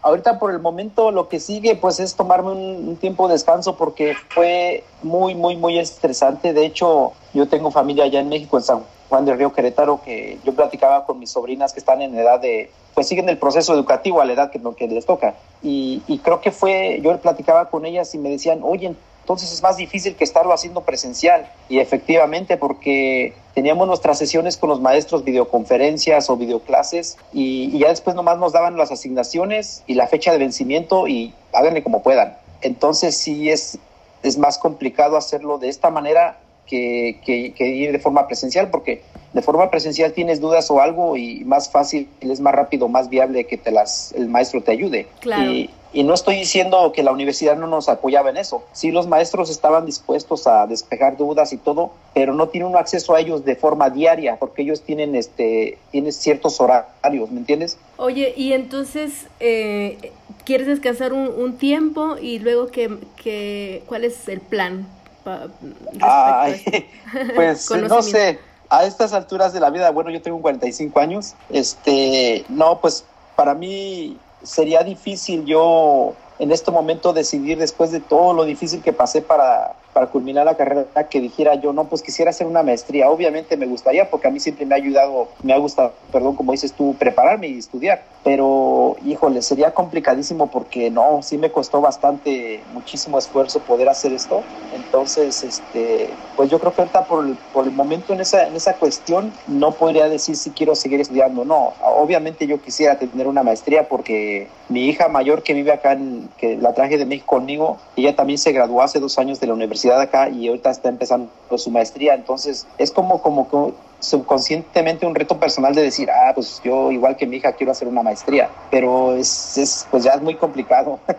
Ahorita por el momento lo que sigue pues es tomarme un, tiempo de descanso porque fue muy, muy, muy estresante. De hecho, yo tengo familia allá en México, en San Juan del Río Querétaro, que yo platicaba con mis sobrinas que están en edad de, pues siguen el proceso educativo a la edad que, que les toca. Y, y creo que fue, yo platicaba con ellas y me decían, oye, entonces es más difícil que estarlo haciendo presencial. Y efectivamente, porque teníamos nuestras sesiones con los maestros, videoconferencias o videoclases, y, y, ya después nomás nos daban las asignaciones y la fecha de vencimiento y háganle como puedan. Entonces sí es, es más complicado hacerlo de esta manera que, que, que, ir de forma presencial, porque de forma presencial tienes dudas o algo y más fácil, es más rápido, más viable que te las, el maestro te ayude. Claro. Y, y no estoy diciendo que la universidad no nos apoyaba en eso. Sí, los maestros estaban dispuestos a despejar dudas y todo, pero no tienen un acceso a ellos de forma diaria, porque ellos tienen este tienen ciertos horarios, ¿me entiendes? Oye, y entonces, eh, ¿quieres descansar un, un, tiempo y luego que, que, cuál es el plan? Ay, pues no sé, a estas alturas de la vida, bueno, yo tengo 45 años, este, no, pues para mí sería difícil yo en este momento decidir después de todo lo difícil que pasé para, para culminar la carrera que dijera yo, no, pues quisiera hacer una maestría. Obviamente me gustaría porque a mí siempre me ha ayudado, me ha gustado, perdón, como dices tú, prepararme y estudiar. Pero, híjole, sería complicadísimo porque no, sí me costó bastante, muchísimo esfuerzo poder hacer esto. Entonces, este, pues yo creo que ahorita por por el momento en esa, en esa cuestión no podría decir si quiero seguir estudiando. No, obviamente yo quisiera tener una maestría porque mi hija mayor que vive acá, en, que la traje de México conmigo, ella también se graduó hace dos años de la universidad acá y ahorita está empezando su maestría. Entonces, es como, como, como subconscientemente un reto personal de decir, ah, pues yo igual que mi hija quiero hacer una maestría, pero es, es pues ya es muy complicado.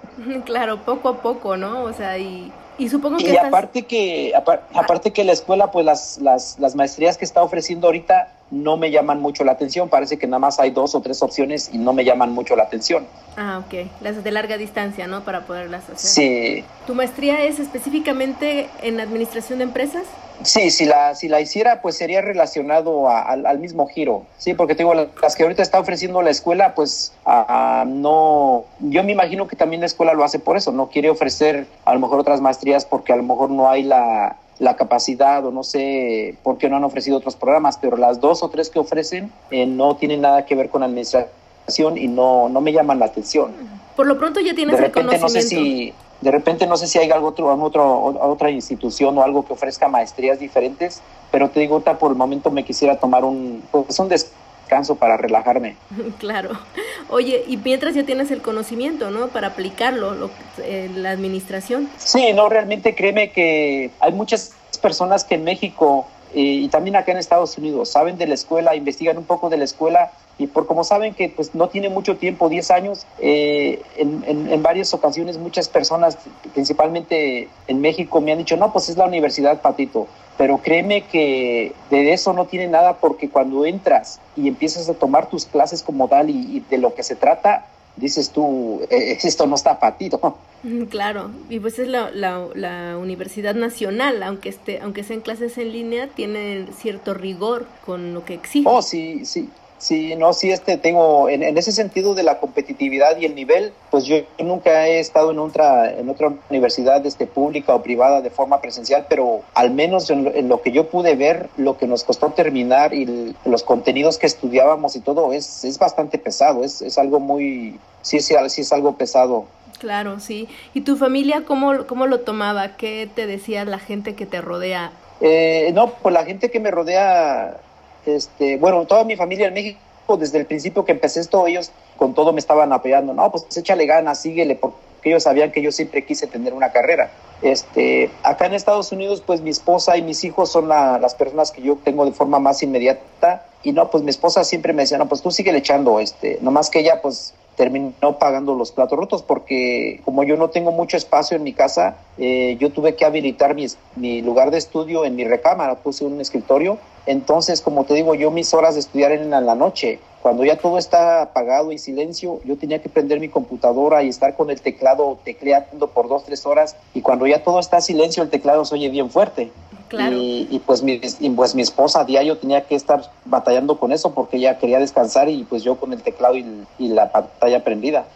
Claro, poco a poco, ¿no? O sea, y, y supongo que... Y estás... aparte que, aparte que la escuela, pues las, las, las maestrías que está ofreciendo ahorita no me llaman mucho la atención, parece que nada más hay dos o tres opciones y no me llaman mucho la atención. Ah, ok, las de larga distancia, ¿no? Para poderlas hacer. Sí. ¿Tu maestría es específicamente en administración de empresas? Sí, si la, si la hiciera, pues sería relacionado a, al, al, mismo giro. Sí, porque te digo, las que ahorita está ofreciendo la escuela, pues a, a, no. Yo me imagino que también la escuela lo hace por eso, no quiere ofrecer a lo mejor otras maestrías porque a lo mejor no hay la, la capacidad o no sé por qué no han ofrecido otros programas, pero las dos o tres que ofrecen eh, no tienen nada que ver con administración y no, no me llaman la atención. Por lo pronto ya tienes de repente, el conocimiento. No sé si, De repente no sé si hay algo otro, otro, otra institución o algo que ofrezca maestrías diferentes, pero te digo, ahorita por el momento me quisiera tomar un, pues un descanso para relajarme. Claro. Oye, y mientras ya tienes el conocimiento, ¿no? Para aplicarlo, lo, eh, la administración. Sí, no, realmente créeme que hay muchas personas que en México eh, y también acá en Estados Unidos saben de la escuela, investigan un poco de la escuela y por como saben que pues no tiene mucho tiempo, 10 años, eh, en, en, varias ocasiones muchas personas, principalmente en México, me han dicho, no, pues es la universidad, Patito, pero créeme que de eso no tiene nada porque cuando entras y empiezas a tomar tus clases como tal y, de lo que se trata, dices tú, eh, esto no está Patito. Mm, claro, y pues es la, la, la, Universidad Nacional, aunque esté, aunque sean clases en línea, tiene cierto rigor con lo que exige. Oh, sí, sí. Sí, no, sí, este tengo, en, ese sentido de la competitividad y el nivel, pues yo nunca he estado en otra, en otra universidad este, pública o privada de forma presencial, pero al menos en lo, que yo pude ver, lo que nos costó terminar y los contenidos que estudiábamos y todo es, es bastante pesado, es, es algo muy, sí, sí, sí es algo pesado. Claro, sí. ¿Y tu familia cómo, cómo lo tomaba? ¿Qué te decía la gente que te rodea? Eh, no, pues la gente que me rodea este, bueno, toda mi familia en México, desde el principio que empecé esto, ellos con todo me estaban apoyando, no, pues échale ganas, síguele, porque ellos sabían que yo siempre quise tener una carrera. Este, acá en Estados Unidos, pues mi esposa y mis hijos son las personas que yo tengo de forma más inmediata, y no, pues mi esposa siempre me decía, no, pues tú sigue echando, este, nomás que ella, pues terminó pagando los platos rotos porque como yo no tengo mucho espacio en mi casa, eh, yo tuve que habilitar mi, lugar de estudio en mi recámara, puse un escritorio. Entonces, como te digo, yo mis horas de estudiar eran en la noche. Cuando ya todo está apagado y silencio, yo tenía que prender mi computadora y estar con el teclado tecleando por dos, tres horas. Y cuando ya todo está silencio, el teclado se oye bien fuerte. Y, pues mi, pues mi esposa a diario tenía que estar batallando con eso porque ella quería descansar y pues yo con el teclado y, la pantalla prendida.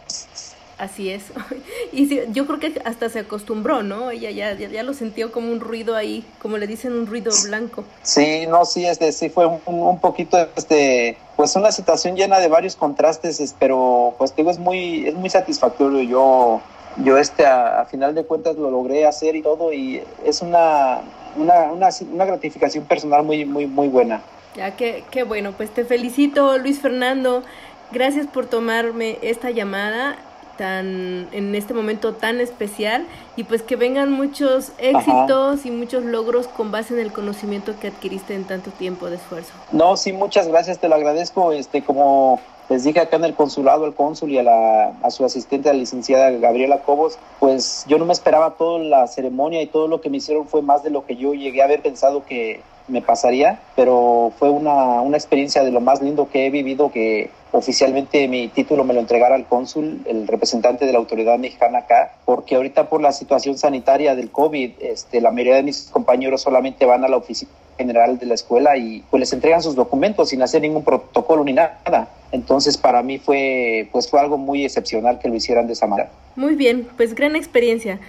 Así es. Y yo creo que hasta se acostumbró, ¿no? Ella ya, ya, lo sintió como un ruido ahí, como le dicen, un ruido blanco. Sí, no, sí, este, sí fue un, un poquito, este, pues una situación llena de varios contrastes, pero pues digo, es muy, es muy satisfactorio. Yo, yo este, a final de cuentas lo logré hacer y todo, y es una, una, una, una gratificación personal muy, muy, muy buena. Ya, qué, qué bueno, pues te felicito Luis Fernando, gracias por tomarme esta llamada tan en este momento tan especial y pues que vengan muchos éxitos y muchos logros con base en el conocimiento que adquiriste en tanto tiempo de esfuerzo. No, sí, muchas gracias, te lo agradezco, este como les dije acá en el consulado, al cónsul y a, la, a su asistente, la licenciada Gabriela Cobos, pues yo no me esperaba toda la ceremonia y todo lo que me hicieron fue más de lo que yo llegué a haber pensado que me pasaría, pero fue una, una experiencia de lo más lindo que he vivido, que oficialmente mi título me lo entregara al cónsul, el representante de la autoridad mexicana acá, porque ahorita por la situación sanitaria del COVID, este, la mayoría de mis compañeros solamente van a la oficina general de la escuela y pues les entregan sus documentos sin hacer ningún protocolo ni nada. Entonces para mí fue pues fue algo muy excepcional que lo hicieran de esa manera. Muy bien, pues gran experiencia.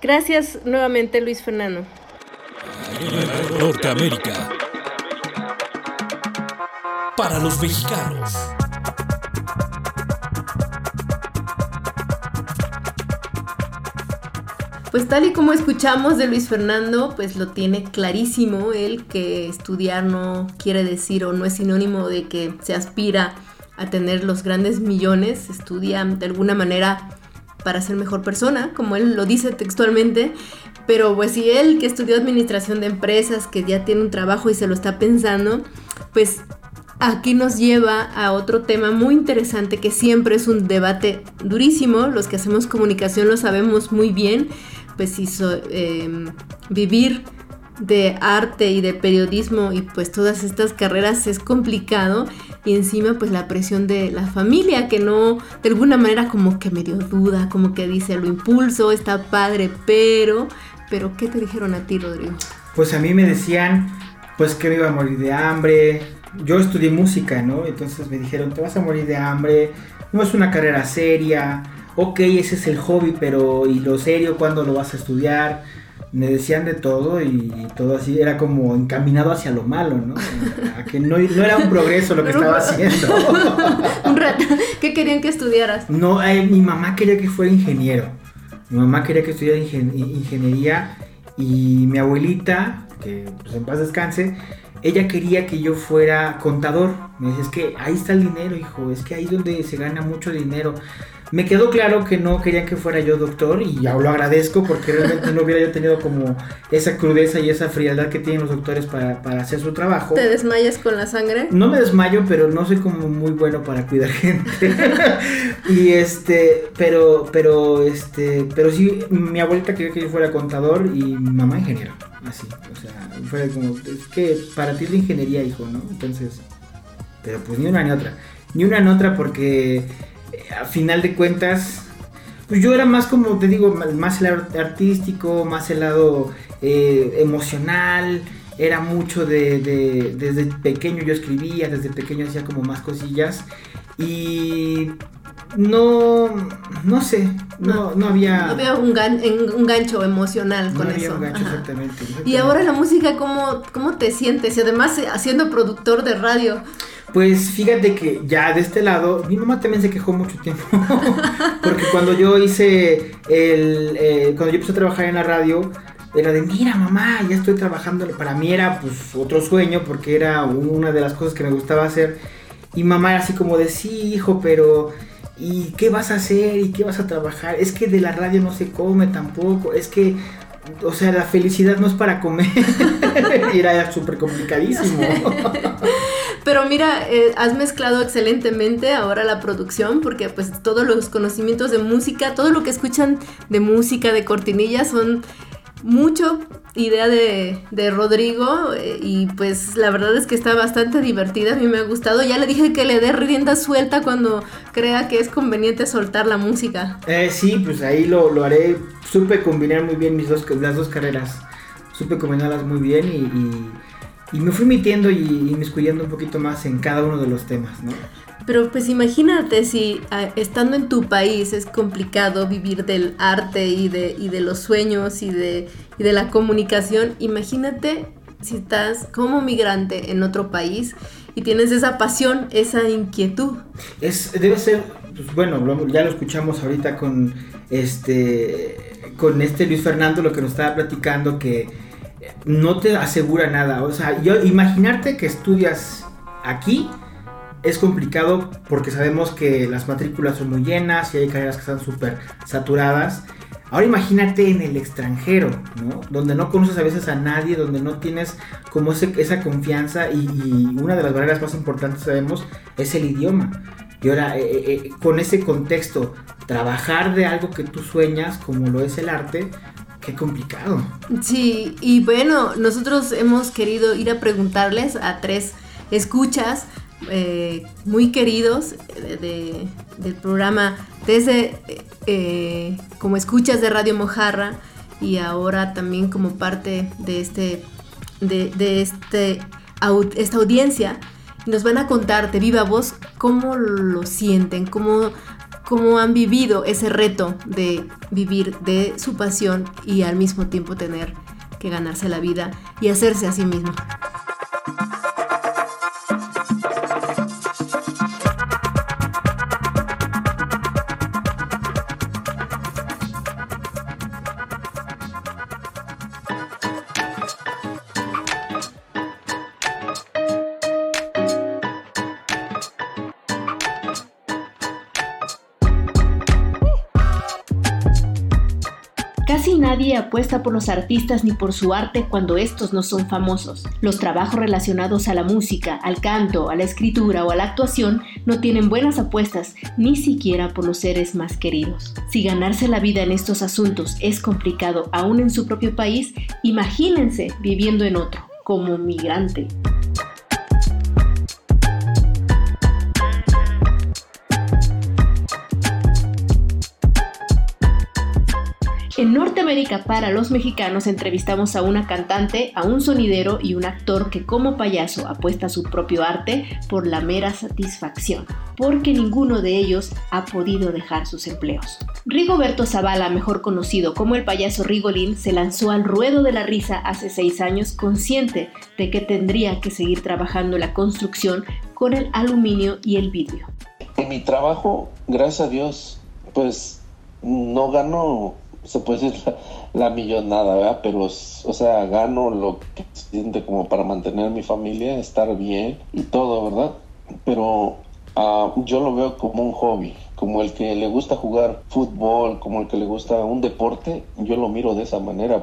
Gracias nuevamente Luis Fernando. Norteamérica. Para los mexicanos. Pues tal y como escuchamos de Luis Fernando, pues lo tiene clarísimo él que estudiar no quiere decir o no es sinónimo de que se aspira a tener los grandes millones, estudia de alguna manera para ser mejor persona, como él lo dice textualmente, pero pues si él que estudió administración de empresas, que ya tiene un trabajo y se lo está pensando, pues aquí nos lleva a otro tema muy interesante que siempre es un debate durísimo, los que hacemos comunicación lo sabemos muy bien, pues hizo em, vivir de arte y de periodismo y pues todas estas carreras es complicado y encima pues la presión de la familia que no de alguna manera como que me dio duda, como que dice lo impulso, está padre, pero pero ¿qué te dijeron a ti, Rodrigo? Pues a mí me decían pues que me iba a morir de hambre. Yo estudié música, ¿no? Entonces me dijeron, "Te vas a morir de hambre, no es una carrera seria." Ok, ese es el hobby, pero ¿y lo serio cuándo lo vas a estudiar? Me decían de todo y, todo así, era como encaminado hacia lo malo, ¿no? A que no, era un progreso lo que estaba haciendo. un rato, ¿qué querían que estudiaras? No, mi mamá quería que fuera ingeniero. Mi mamá quería que estudiara ingeniería y mi abuelita, que pues en paz descanse, ella quería que yo fuera contador. Me dice, es que ahí está el dinero, hijo, es que ahí es donde se gana mucho dinero. Me quedó claro que no querían que fuera yo doctor y ya lo agradezco porque realmente no hubiera yo tenido como esa crudeza y esa frialdad que tienen los doctores para, hacer su trabajo. ¿Te desmayas con la sangre? No me desmayo, pero no soy como muy bueno para cuidar gente. y este, pero, pero, este, pero sí, mi abuelita quería que yo fuera contador y mi mamá ingeniero. Así, o sea, fue como, es que para ti es la ingeniería, hijo, ¿no? Entonces, pero pues ni una ni otra. Ni una ni otra porque a final de cuentas, pues yo era más como te digo, más el lado artístico, más el lado eh, emocional, era mucho de, desde pequeño yo escribía, desde pequeño hacía como más cosillas y no, no sé, no, no había... No había un, un gancho emocional con eso. Un gancho, exactamente, Y ahora la música, ¿cómo, ¿cómo te sientes? Y además eh, haciendo productor de radio. Pues fíjate que ya de este lado, mi mamá también se quejó mucho tiempo. porque cuando yo hice el. Eh, cuando yo empecé a trabajar en la radio, era de, mira mamá, ya estoy trabajando. Para mí era pues otro sueño porque era una de las cosas que me gustaba hacer. Y mamá era así como de, sí, hijo, pero ¿y qué vas a hacer? ¿Y qué vas a trabajar? Es que de la radio no se come tampoco. Es que, o sea, la felicidad no es para comer. era súper complicadísimo. Pero mira, eh, has mezclado excelentemente ahora la producción porque pues todos los conocimientos de música, todo lo que escuchan de música, de cortinillas son mucho idea de, de Rodrigo eh, y pues la verdad es que está bastante divertida, a mí me ha gustado. Ya le dije que le dé rienda suelta cuando crea que es conveniente soltar la música. Eh, sí, pues ahí lo, lo haré. Supe combinar muy bien mis dos, las dos carreras. Supe combinarlas muy bien y y me fui metiendo y inmiscuyendo un poquito más en cada uno de los temas, ¿no? Pero pues imagínate si ah, estando en tu país es complicado vivir del arte y de, y de los sueños y de, y de la comunicación, imagínate si estás como migrante en otro país y tienes esa pasión, esa inquietud. Es, debe ser, pues bueno, ya lo escuchamos ahorita con este, con este Luis Fernando, lo que nos estaba platicando, que no te asegura nada. O sea, yo imaginarte que estudias aquí es complicado porque sabemos que las matrículas son muy llenas y hay carreras que están súper saturadas. Ahora imagínate en el extranjero, ¿no? Donde no conoces a veces a nadie, donde no tienes como esa confianza y, una de las barreras más importantes sabemos es el idioma. Y ahora, eh, eh, eh, con ese contexto, trabajar de algo que tú sueñas, como lo es el arte, Qué complicado. Sí, y bueno, nosotros hemos querido ir a preguntarles a tres escuchas eh, muy queridos del programa desde eh, como escuchas de Radio Mojarra y ahora también como parte de este de, este esta audiencia nos van a contar de viva voz cómo lo sienten, cómo cómo han vivido ese reto de vivir de su pasión y al mismo tiempo tener que ganarse la vida y hacerse a sí mismo. Apuesta por los artistas ni por su arte cuando estos no son famosos. Los trabajos relacionados a la música, al canto, a la escritura o a la actuación no tienen buenas apuestas ni siquiera por los seres más queridos. Si ganarse la vida en estos asuntos es complicado aún en su propio país, imagínense viviendo en otro, como migrante. En Norteamérica para los mexicanos entrevistamos a una cantante, a un sonidero y un actor que como payaso apuesta su propio arte por la mera satisfacción, porque ninguno de ellos ha podido dejar sus empleos. Rigoberto Zavala, mejor conocido como el payaso Rigolín, se lanzó al ruedo de la risa hace seis años consciente de que tendría que seguir trabajando la construcción con el aluminio y el vidrio. En mi trabajo, gracias a Dios, pues no gano se puede decir la, millonada, ¿verdad? Pero, o sea, gano lo que siente como para mantener mi familia, estar bien y todo, ¿verdad? Pero ah, yo lo veo como un hobby, como el que le gusta jugar fútbol, como el que le gusta un deporte, yo lo miro de esa manera.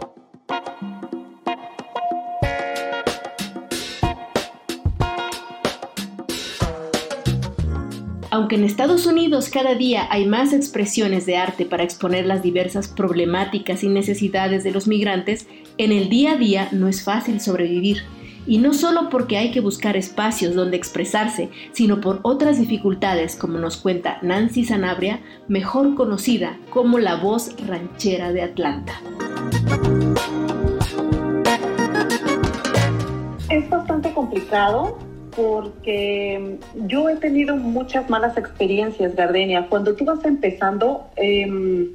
Aunque en Estados Unidos cada día hay más expresiones de arte para exponer las diversas problemáticas y necesidades de los migrantes, en el día a día no es fácil sobrevivir. Y no solo porque hay que buscar espacios donde expresarse, sino por otras dificultades, como nos cuenta Nancy Sanabria, mejor conocida como la voz ranchera de Atlanta. Es bastante complicado porque yo he tenido muchas malas experiencias, Gardenia. Cuando tú vas empezando, em,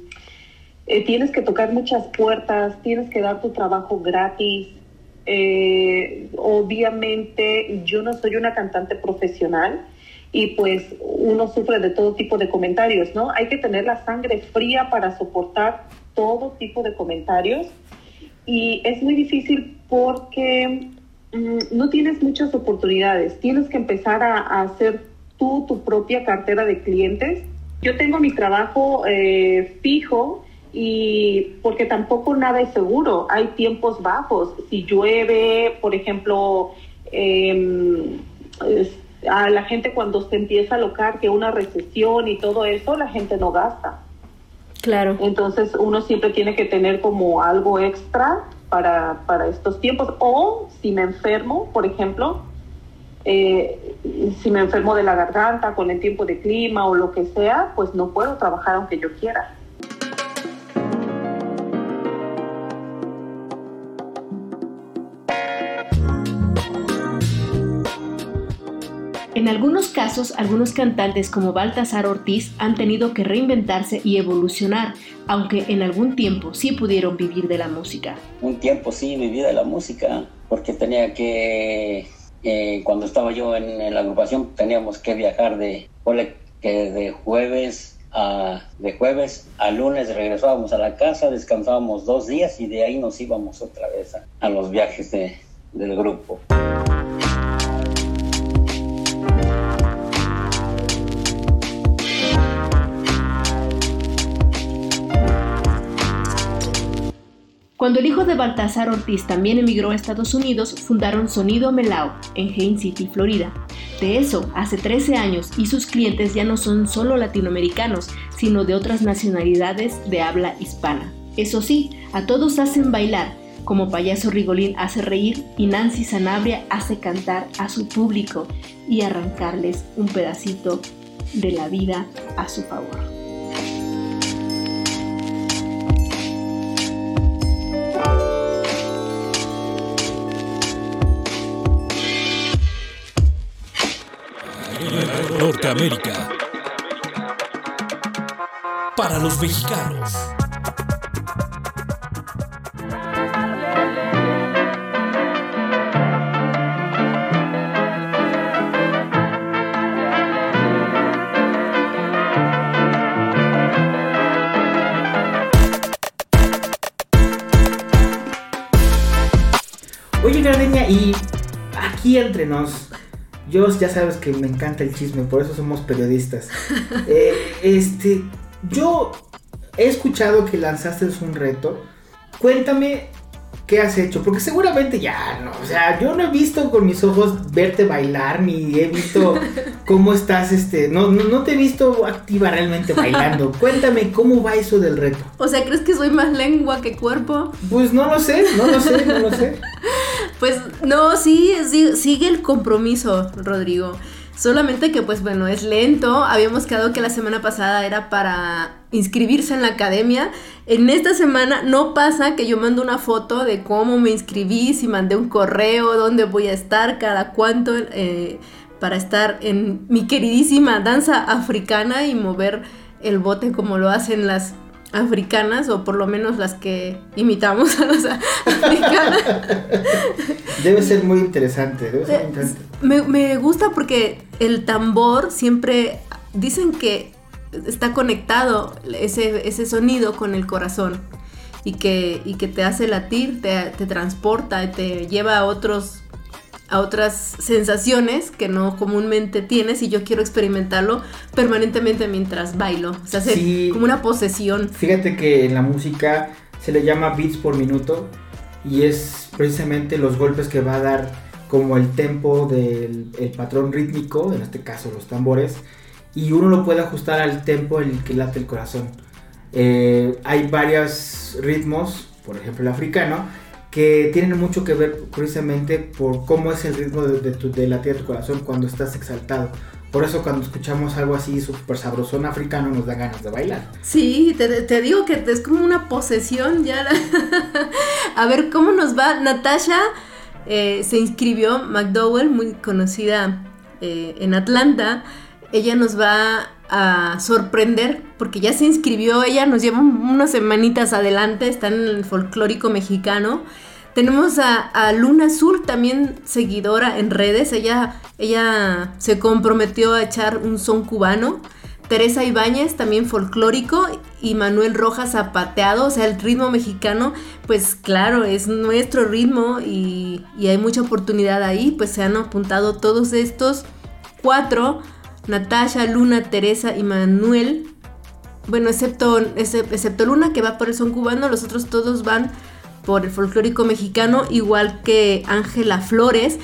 eh, tienes que tocar muchas puertas, tienes que dar tu trabajo gratis. Eh, obviamente yo no soy una cantante profesional y pues uno sufre de todo tipo de comentarios, ¿no? Hay que tener la sangre fría para soportar todo tipo de comentarios y es muy difícil porque no tienes muchas oportunidades. Tienes que empezar a, hacer tú tu propia cartera de clientes. Yo tengo mi trabajo eh, fijo y porque tampoco nada es seguro. Hay tiempos bajos. Si llueve, por ejemplo, em, a la gente cuando se empieza a locar que una recesión y todo eso, la gente no gasta. Claro. Entonces uno siempre tiene que tener como algo extra para, para estos tiempos. O si me enfermo, por ejemplo, eh, si me enfermo de la garganta con el tiempo de clima o lo que sea, pues no puedo trabajar aunque yo quiera. En algunos casos, algunos cantantes como Baltasar Ortiz han tenido que reinventarse y evolucionar, aunque en algún tiempo sí pudieron vivir de la música. Un tiempo sí viví de la música, porque tenía que, eh, cuando estaba yo en, la agrupación, teníamos que viajar de, que de jueves a, de jueves a lunes regresábamos a la casa, descansábamos dos días y de ahí nos íbamos otra vez a, los viajes del grupo. Cuando el hijo de Baltasar Ortiz también emigró a Estados Unidos, fundaron Sonido Melao en Haines City, Florida. De eso, hace 13 años y sus clientes ya no son solo latinoamericanos, sino de otras nacionalidades de habla hispana. Eso sí, a todos hacen bailar, como Payaso Rigolín hace reír y Nancy Sanabria hace cantar a su público y arrancarles un pedacito de la vida a su favor. Norteamérica. Para los mexicanos. Oye, Gardenia, y aquí entre nos, yo ya sabes que me encanta el chisme, por eso somos periodistas. Eh, este, yo he escuchado que lanzaste un reto. Cuéntame qué has hecho, porque seguramente ya no, o sea, yo no he visto con mis ojos verte bailar, ni he visto cómo estás, este, no, no, te he visto activa realmente bailando. Cuéntame cómo va eso del reto. O sea, ¿crees que soy más lengua que cuerpo? Pues no lo sé, no lo sé, no lo sé. Pues no, sí, sigue el compromiso, Rodrigo. Solamente que pues bueno, es lento. Habíamos quedado que la semana pasada era para inscribirse en la academia. En esta semana no pasa que yo mando una foto de cómo me inscribí, si mandé un correo, dónde voy a estar, cada cuánto, eh, para estar en mi queridísima danza africana y mover el bote como lo hacen las africanas, o por lo menos las que imitamos a las africanas. Debe ser muy interesante, debe Me, me gusta porque el tambor siempre dicen que está conectado ese, ese sonido con el corazón y que, y que te hace latir, te, te transporta, te lleva a otros a otras sensaciones que no comúnmente tienes y yo quiero experimentarlo permanentemente mientras bailo. O sea, hace Sí. como una posesión. Fíjate que en la música se le llama beats por minuto y es precisamente los golpes que va a dar como el tempo del el patrón rítmico, en este caso los tambores, y uno lo puede ajustar al tempo en el que late el corazón. Eh, hay varios ritmos, por ejemplo el africano, que tienen mucho que ver precisamente por cómo es el ritmo de, de tu, de tu corazón cuando estás exaltado. Por eso cuando escuchamos algo así súper sabrosón africano nos da ganas de bailar. Sí, te, te digo que es como una posesión ya. a ver cómo nos va. Natasha eh, se inscribió, McDowell, muy conocida eh, en Atlanta. Ella nos va a sorprender porque ya se inscribió. Ella nos lleva unas semanitas adelante. Está en el folclórico mexicano. Tenemos a, a Luna Azul, también seguidora en redes. Ella, ella se comprometió a echar un son cubano. Teresa Ibáñez, también folclórico, y Manuel Rojas zapateado, o sea, el ritmo mexicano, pues claro, es nuestro ritmo y, y hay mucha oportunidad ahí, pues se han apuntado todos estos cuatro, Natasha, Luna, Teresa y Manuel, bueno, excepto, excep- excepto Luna que va por el son cubano, los otros todos van por el folclórico mexicano, igual que Ángela Flores.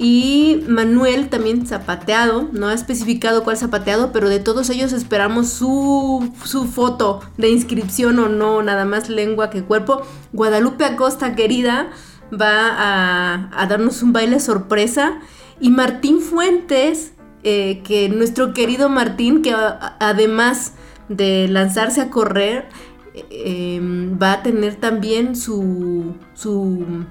Y Manuel también zapateado, no ha especificado cuál zapateado, pero de todos ellos esperamos su, su foto de inscripción o no, nada más lengua que cuerpo. Guadalupe Acosta, querida, va a darnos un baile sorpresa. Y Martín Fuentes, eh, que nuestro querido Martín, que además de lanzarse a correr, eh, va a tener también su, su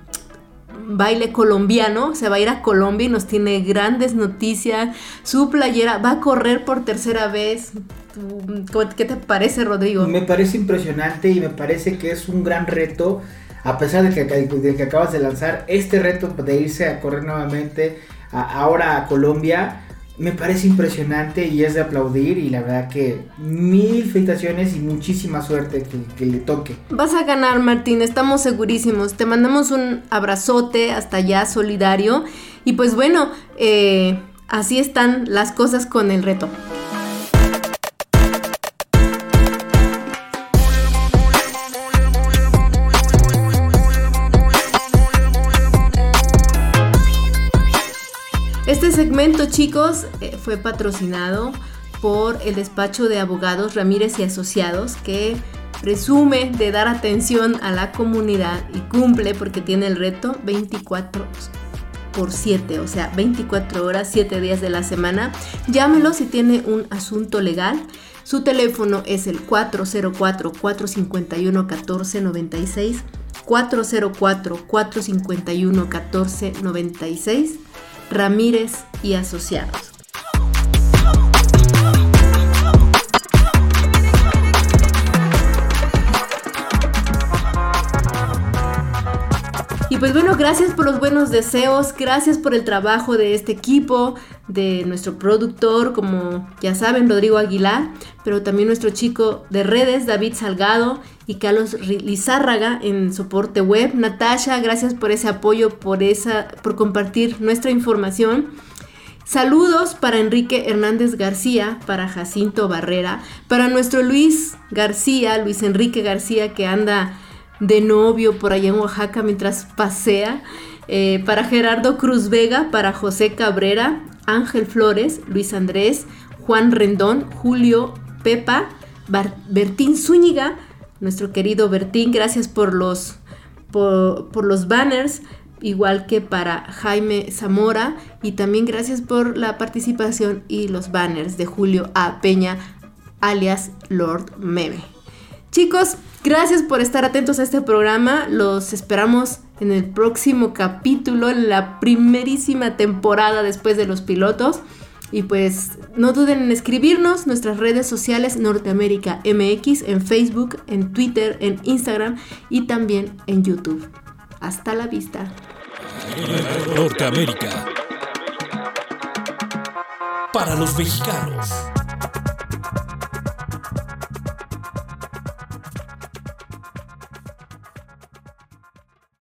baile colombiano, se va a ir a Colombia y nos tiene grandes noticias. Su playera va a correr por tercera vez. Tú, ¿cómo- ¿Qué te parece, Rodrigo? Me parece impresionante y me parece que es un gran reto, a pesar de que, de que acabas de lanzar este reto de irse a correr nuevamente ahora a Colombia. Me parece impresionante y es de aplaudir y la verdad que mil felicitaciones y muchísima suerte que, le toque. Vas a ganar, Martín, estamos segurísimos. Te mandamos un abrazote hasta allá, solidario. Y pues bueno, eh, así están las cosas con el reto. Segmento, chicos, eh, fue patrocinado por el despacho de abogados Ramírez y Asociados, que presume de dar atención a la comunidad y cumple porque tiene el reto 24 por 7, o sea, 24 horas, 7 días de la semana. Llámelo si tiene un asunto legal. Su teléfono es el 404-451-1496. 404-451-1496. Ramírez y Asociados. Y pues bueno, gracias por los buenos deseos, gracias por el trabajo de este equipo, de nuestro productor, como ya saben, Rodrigo Aguilar, pero también nuestro chico de redes, David Salgado y Carlos Lizárraga en soporte web. Natasha, gracias por ese apoyo, por, esa, por compartir nuestra información. Saludos para Enrique Hernández García, para Jacinto Barrera, para nuestro Luis García, Luis Enrique García, que anda de novio por allá en Oaxaca mientras pasea, eh, para Gerardo Cruz Vega, para José Cabrera, Ángel Flores, Luis Andrés, Juan Rendón, Julio Pepa, Bertín Zúñiga, nuestro querido Bertín, gracias por los, por, los banners, igual que para Jaime Zamora, y también gracias por la participación y los banners de Julio A. Peña, alias Lord Meme. Chicos, gracias por estar atentos a este programa. Los esperamos en el próximo capítulo, en la primerísima temporada después de los pilotos. Y pues no duden en escribirnos nuestras redes sociales Norteamérica MX en Facebook, en Twitter, en Instagram y también en YouTube. Hasta la vista. Norteamérica. Para los mexicanos.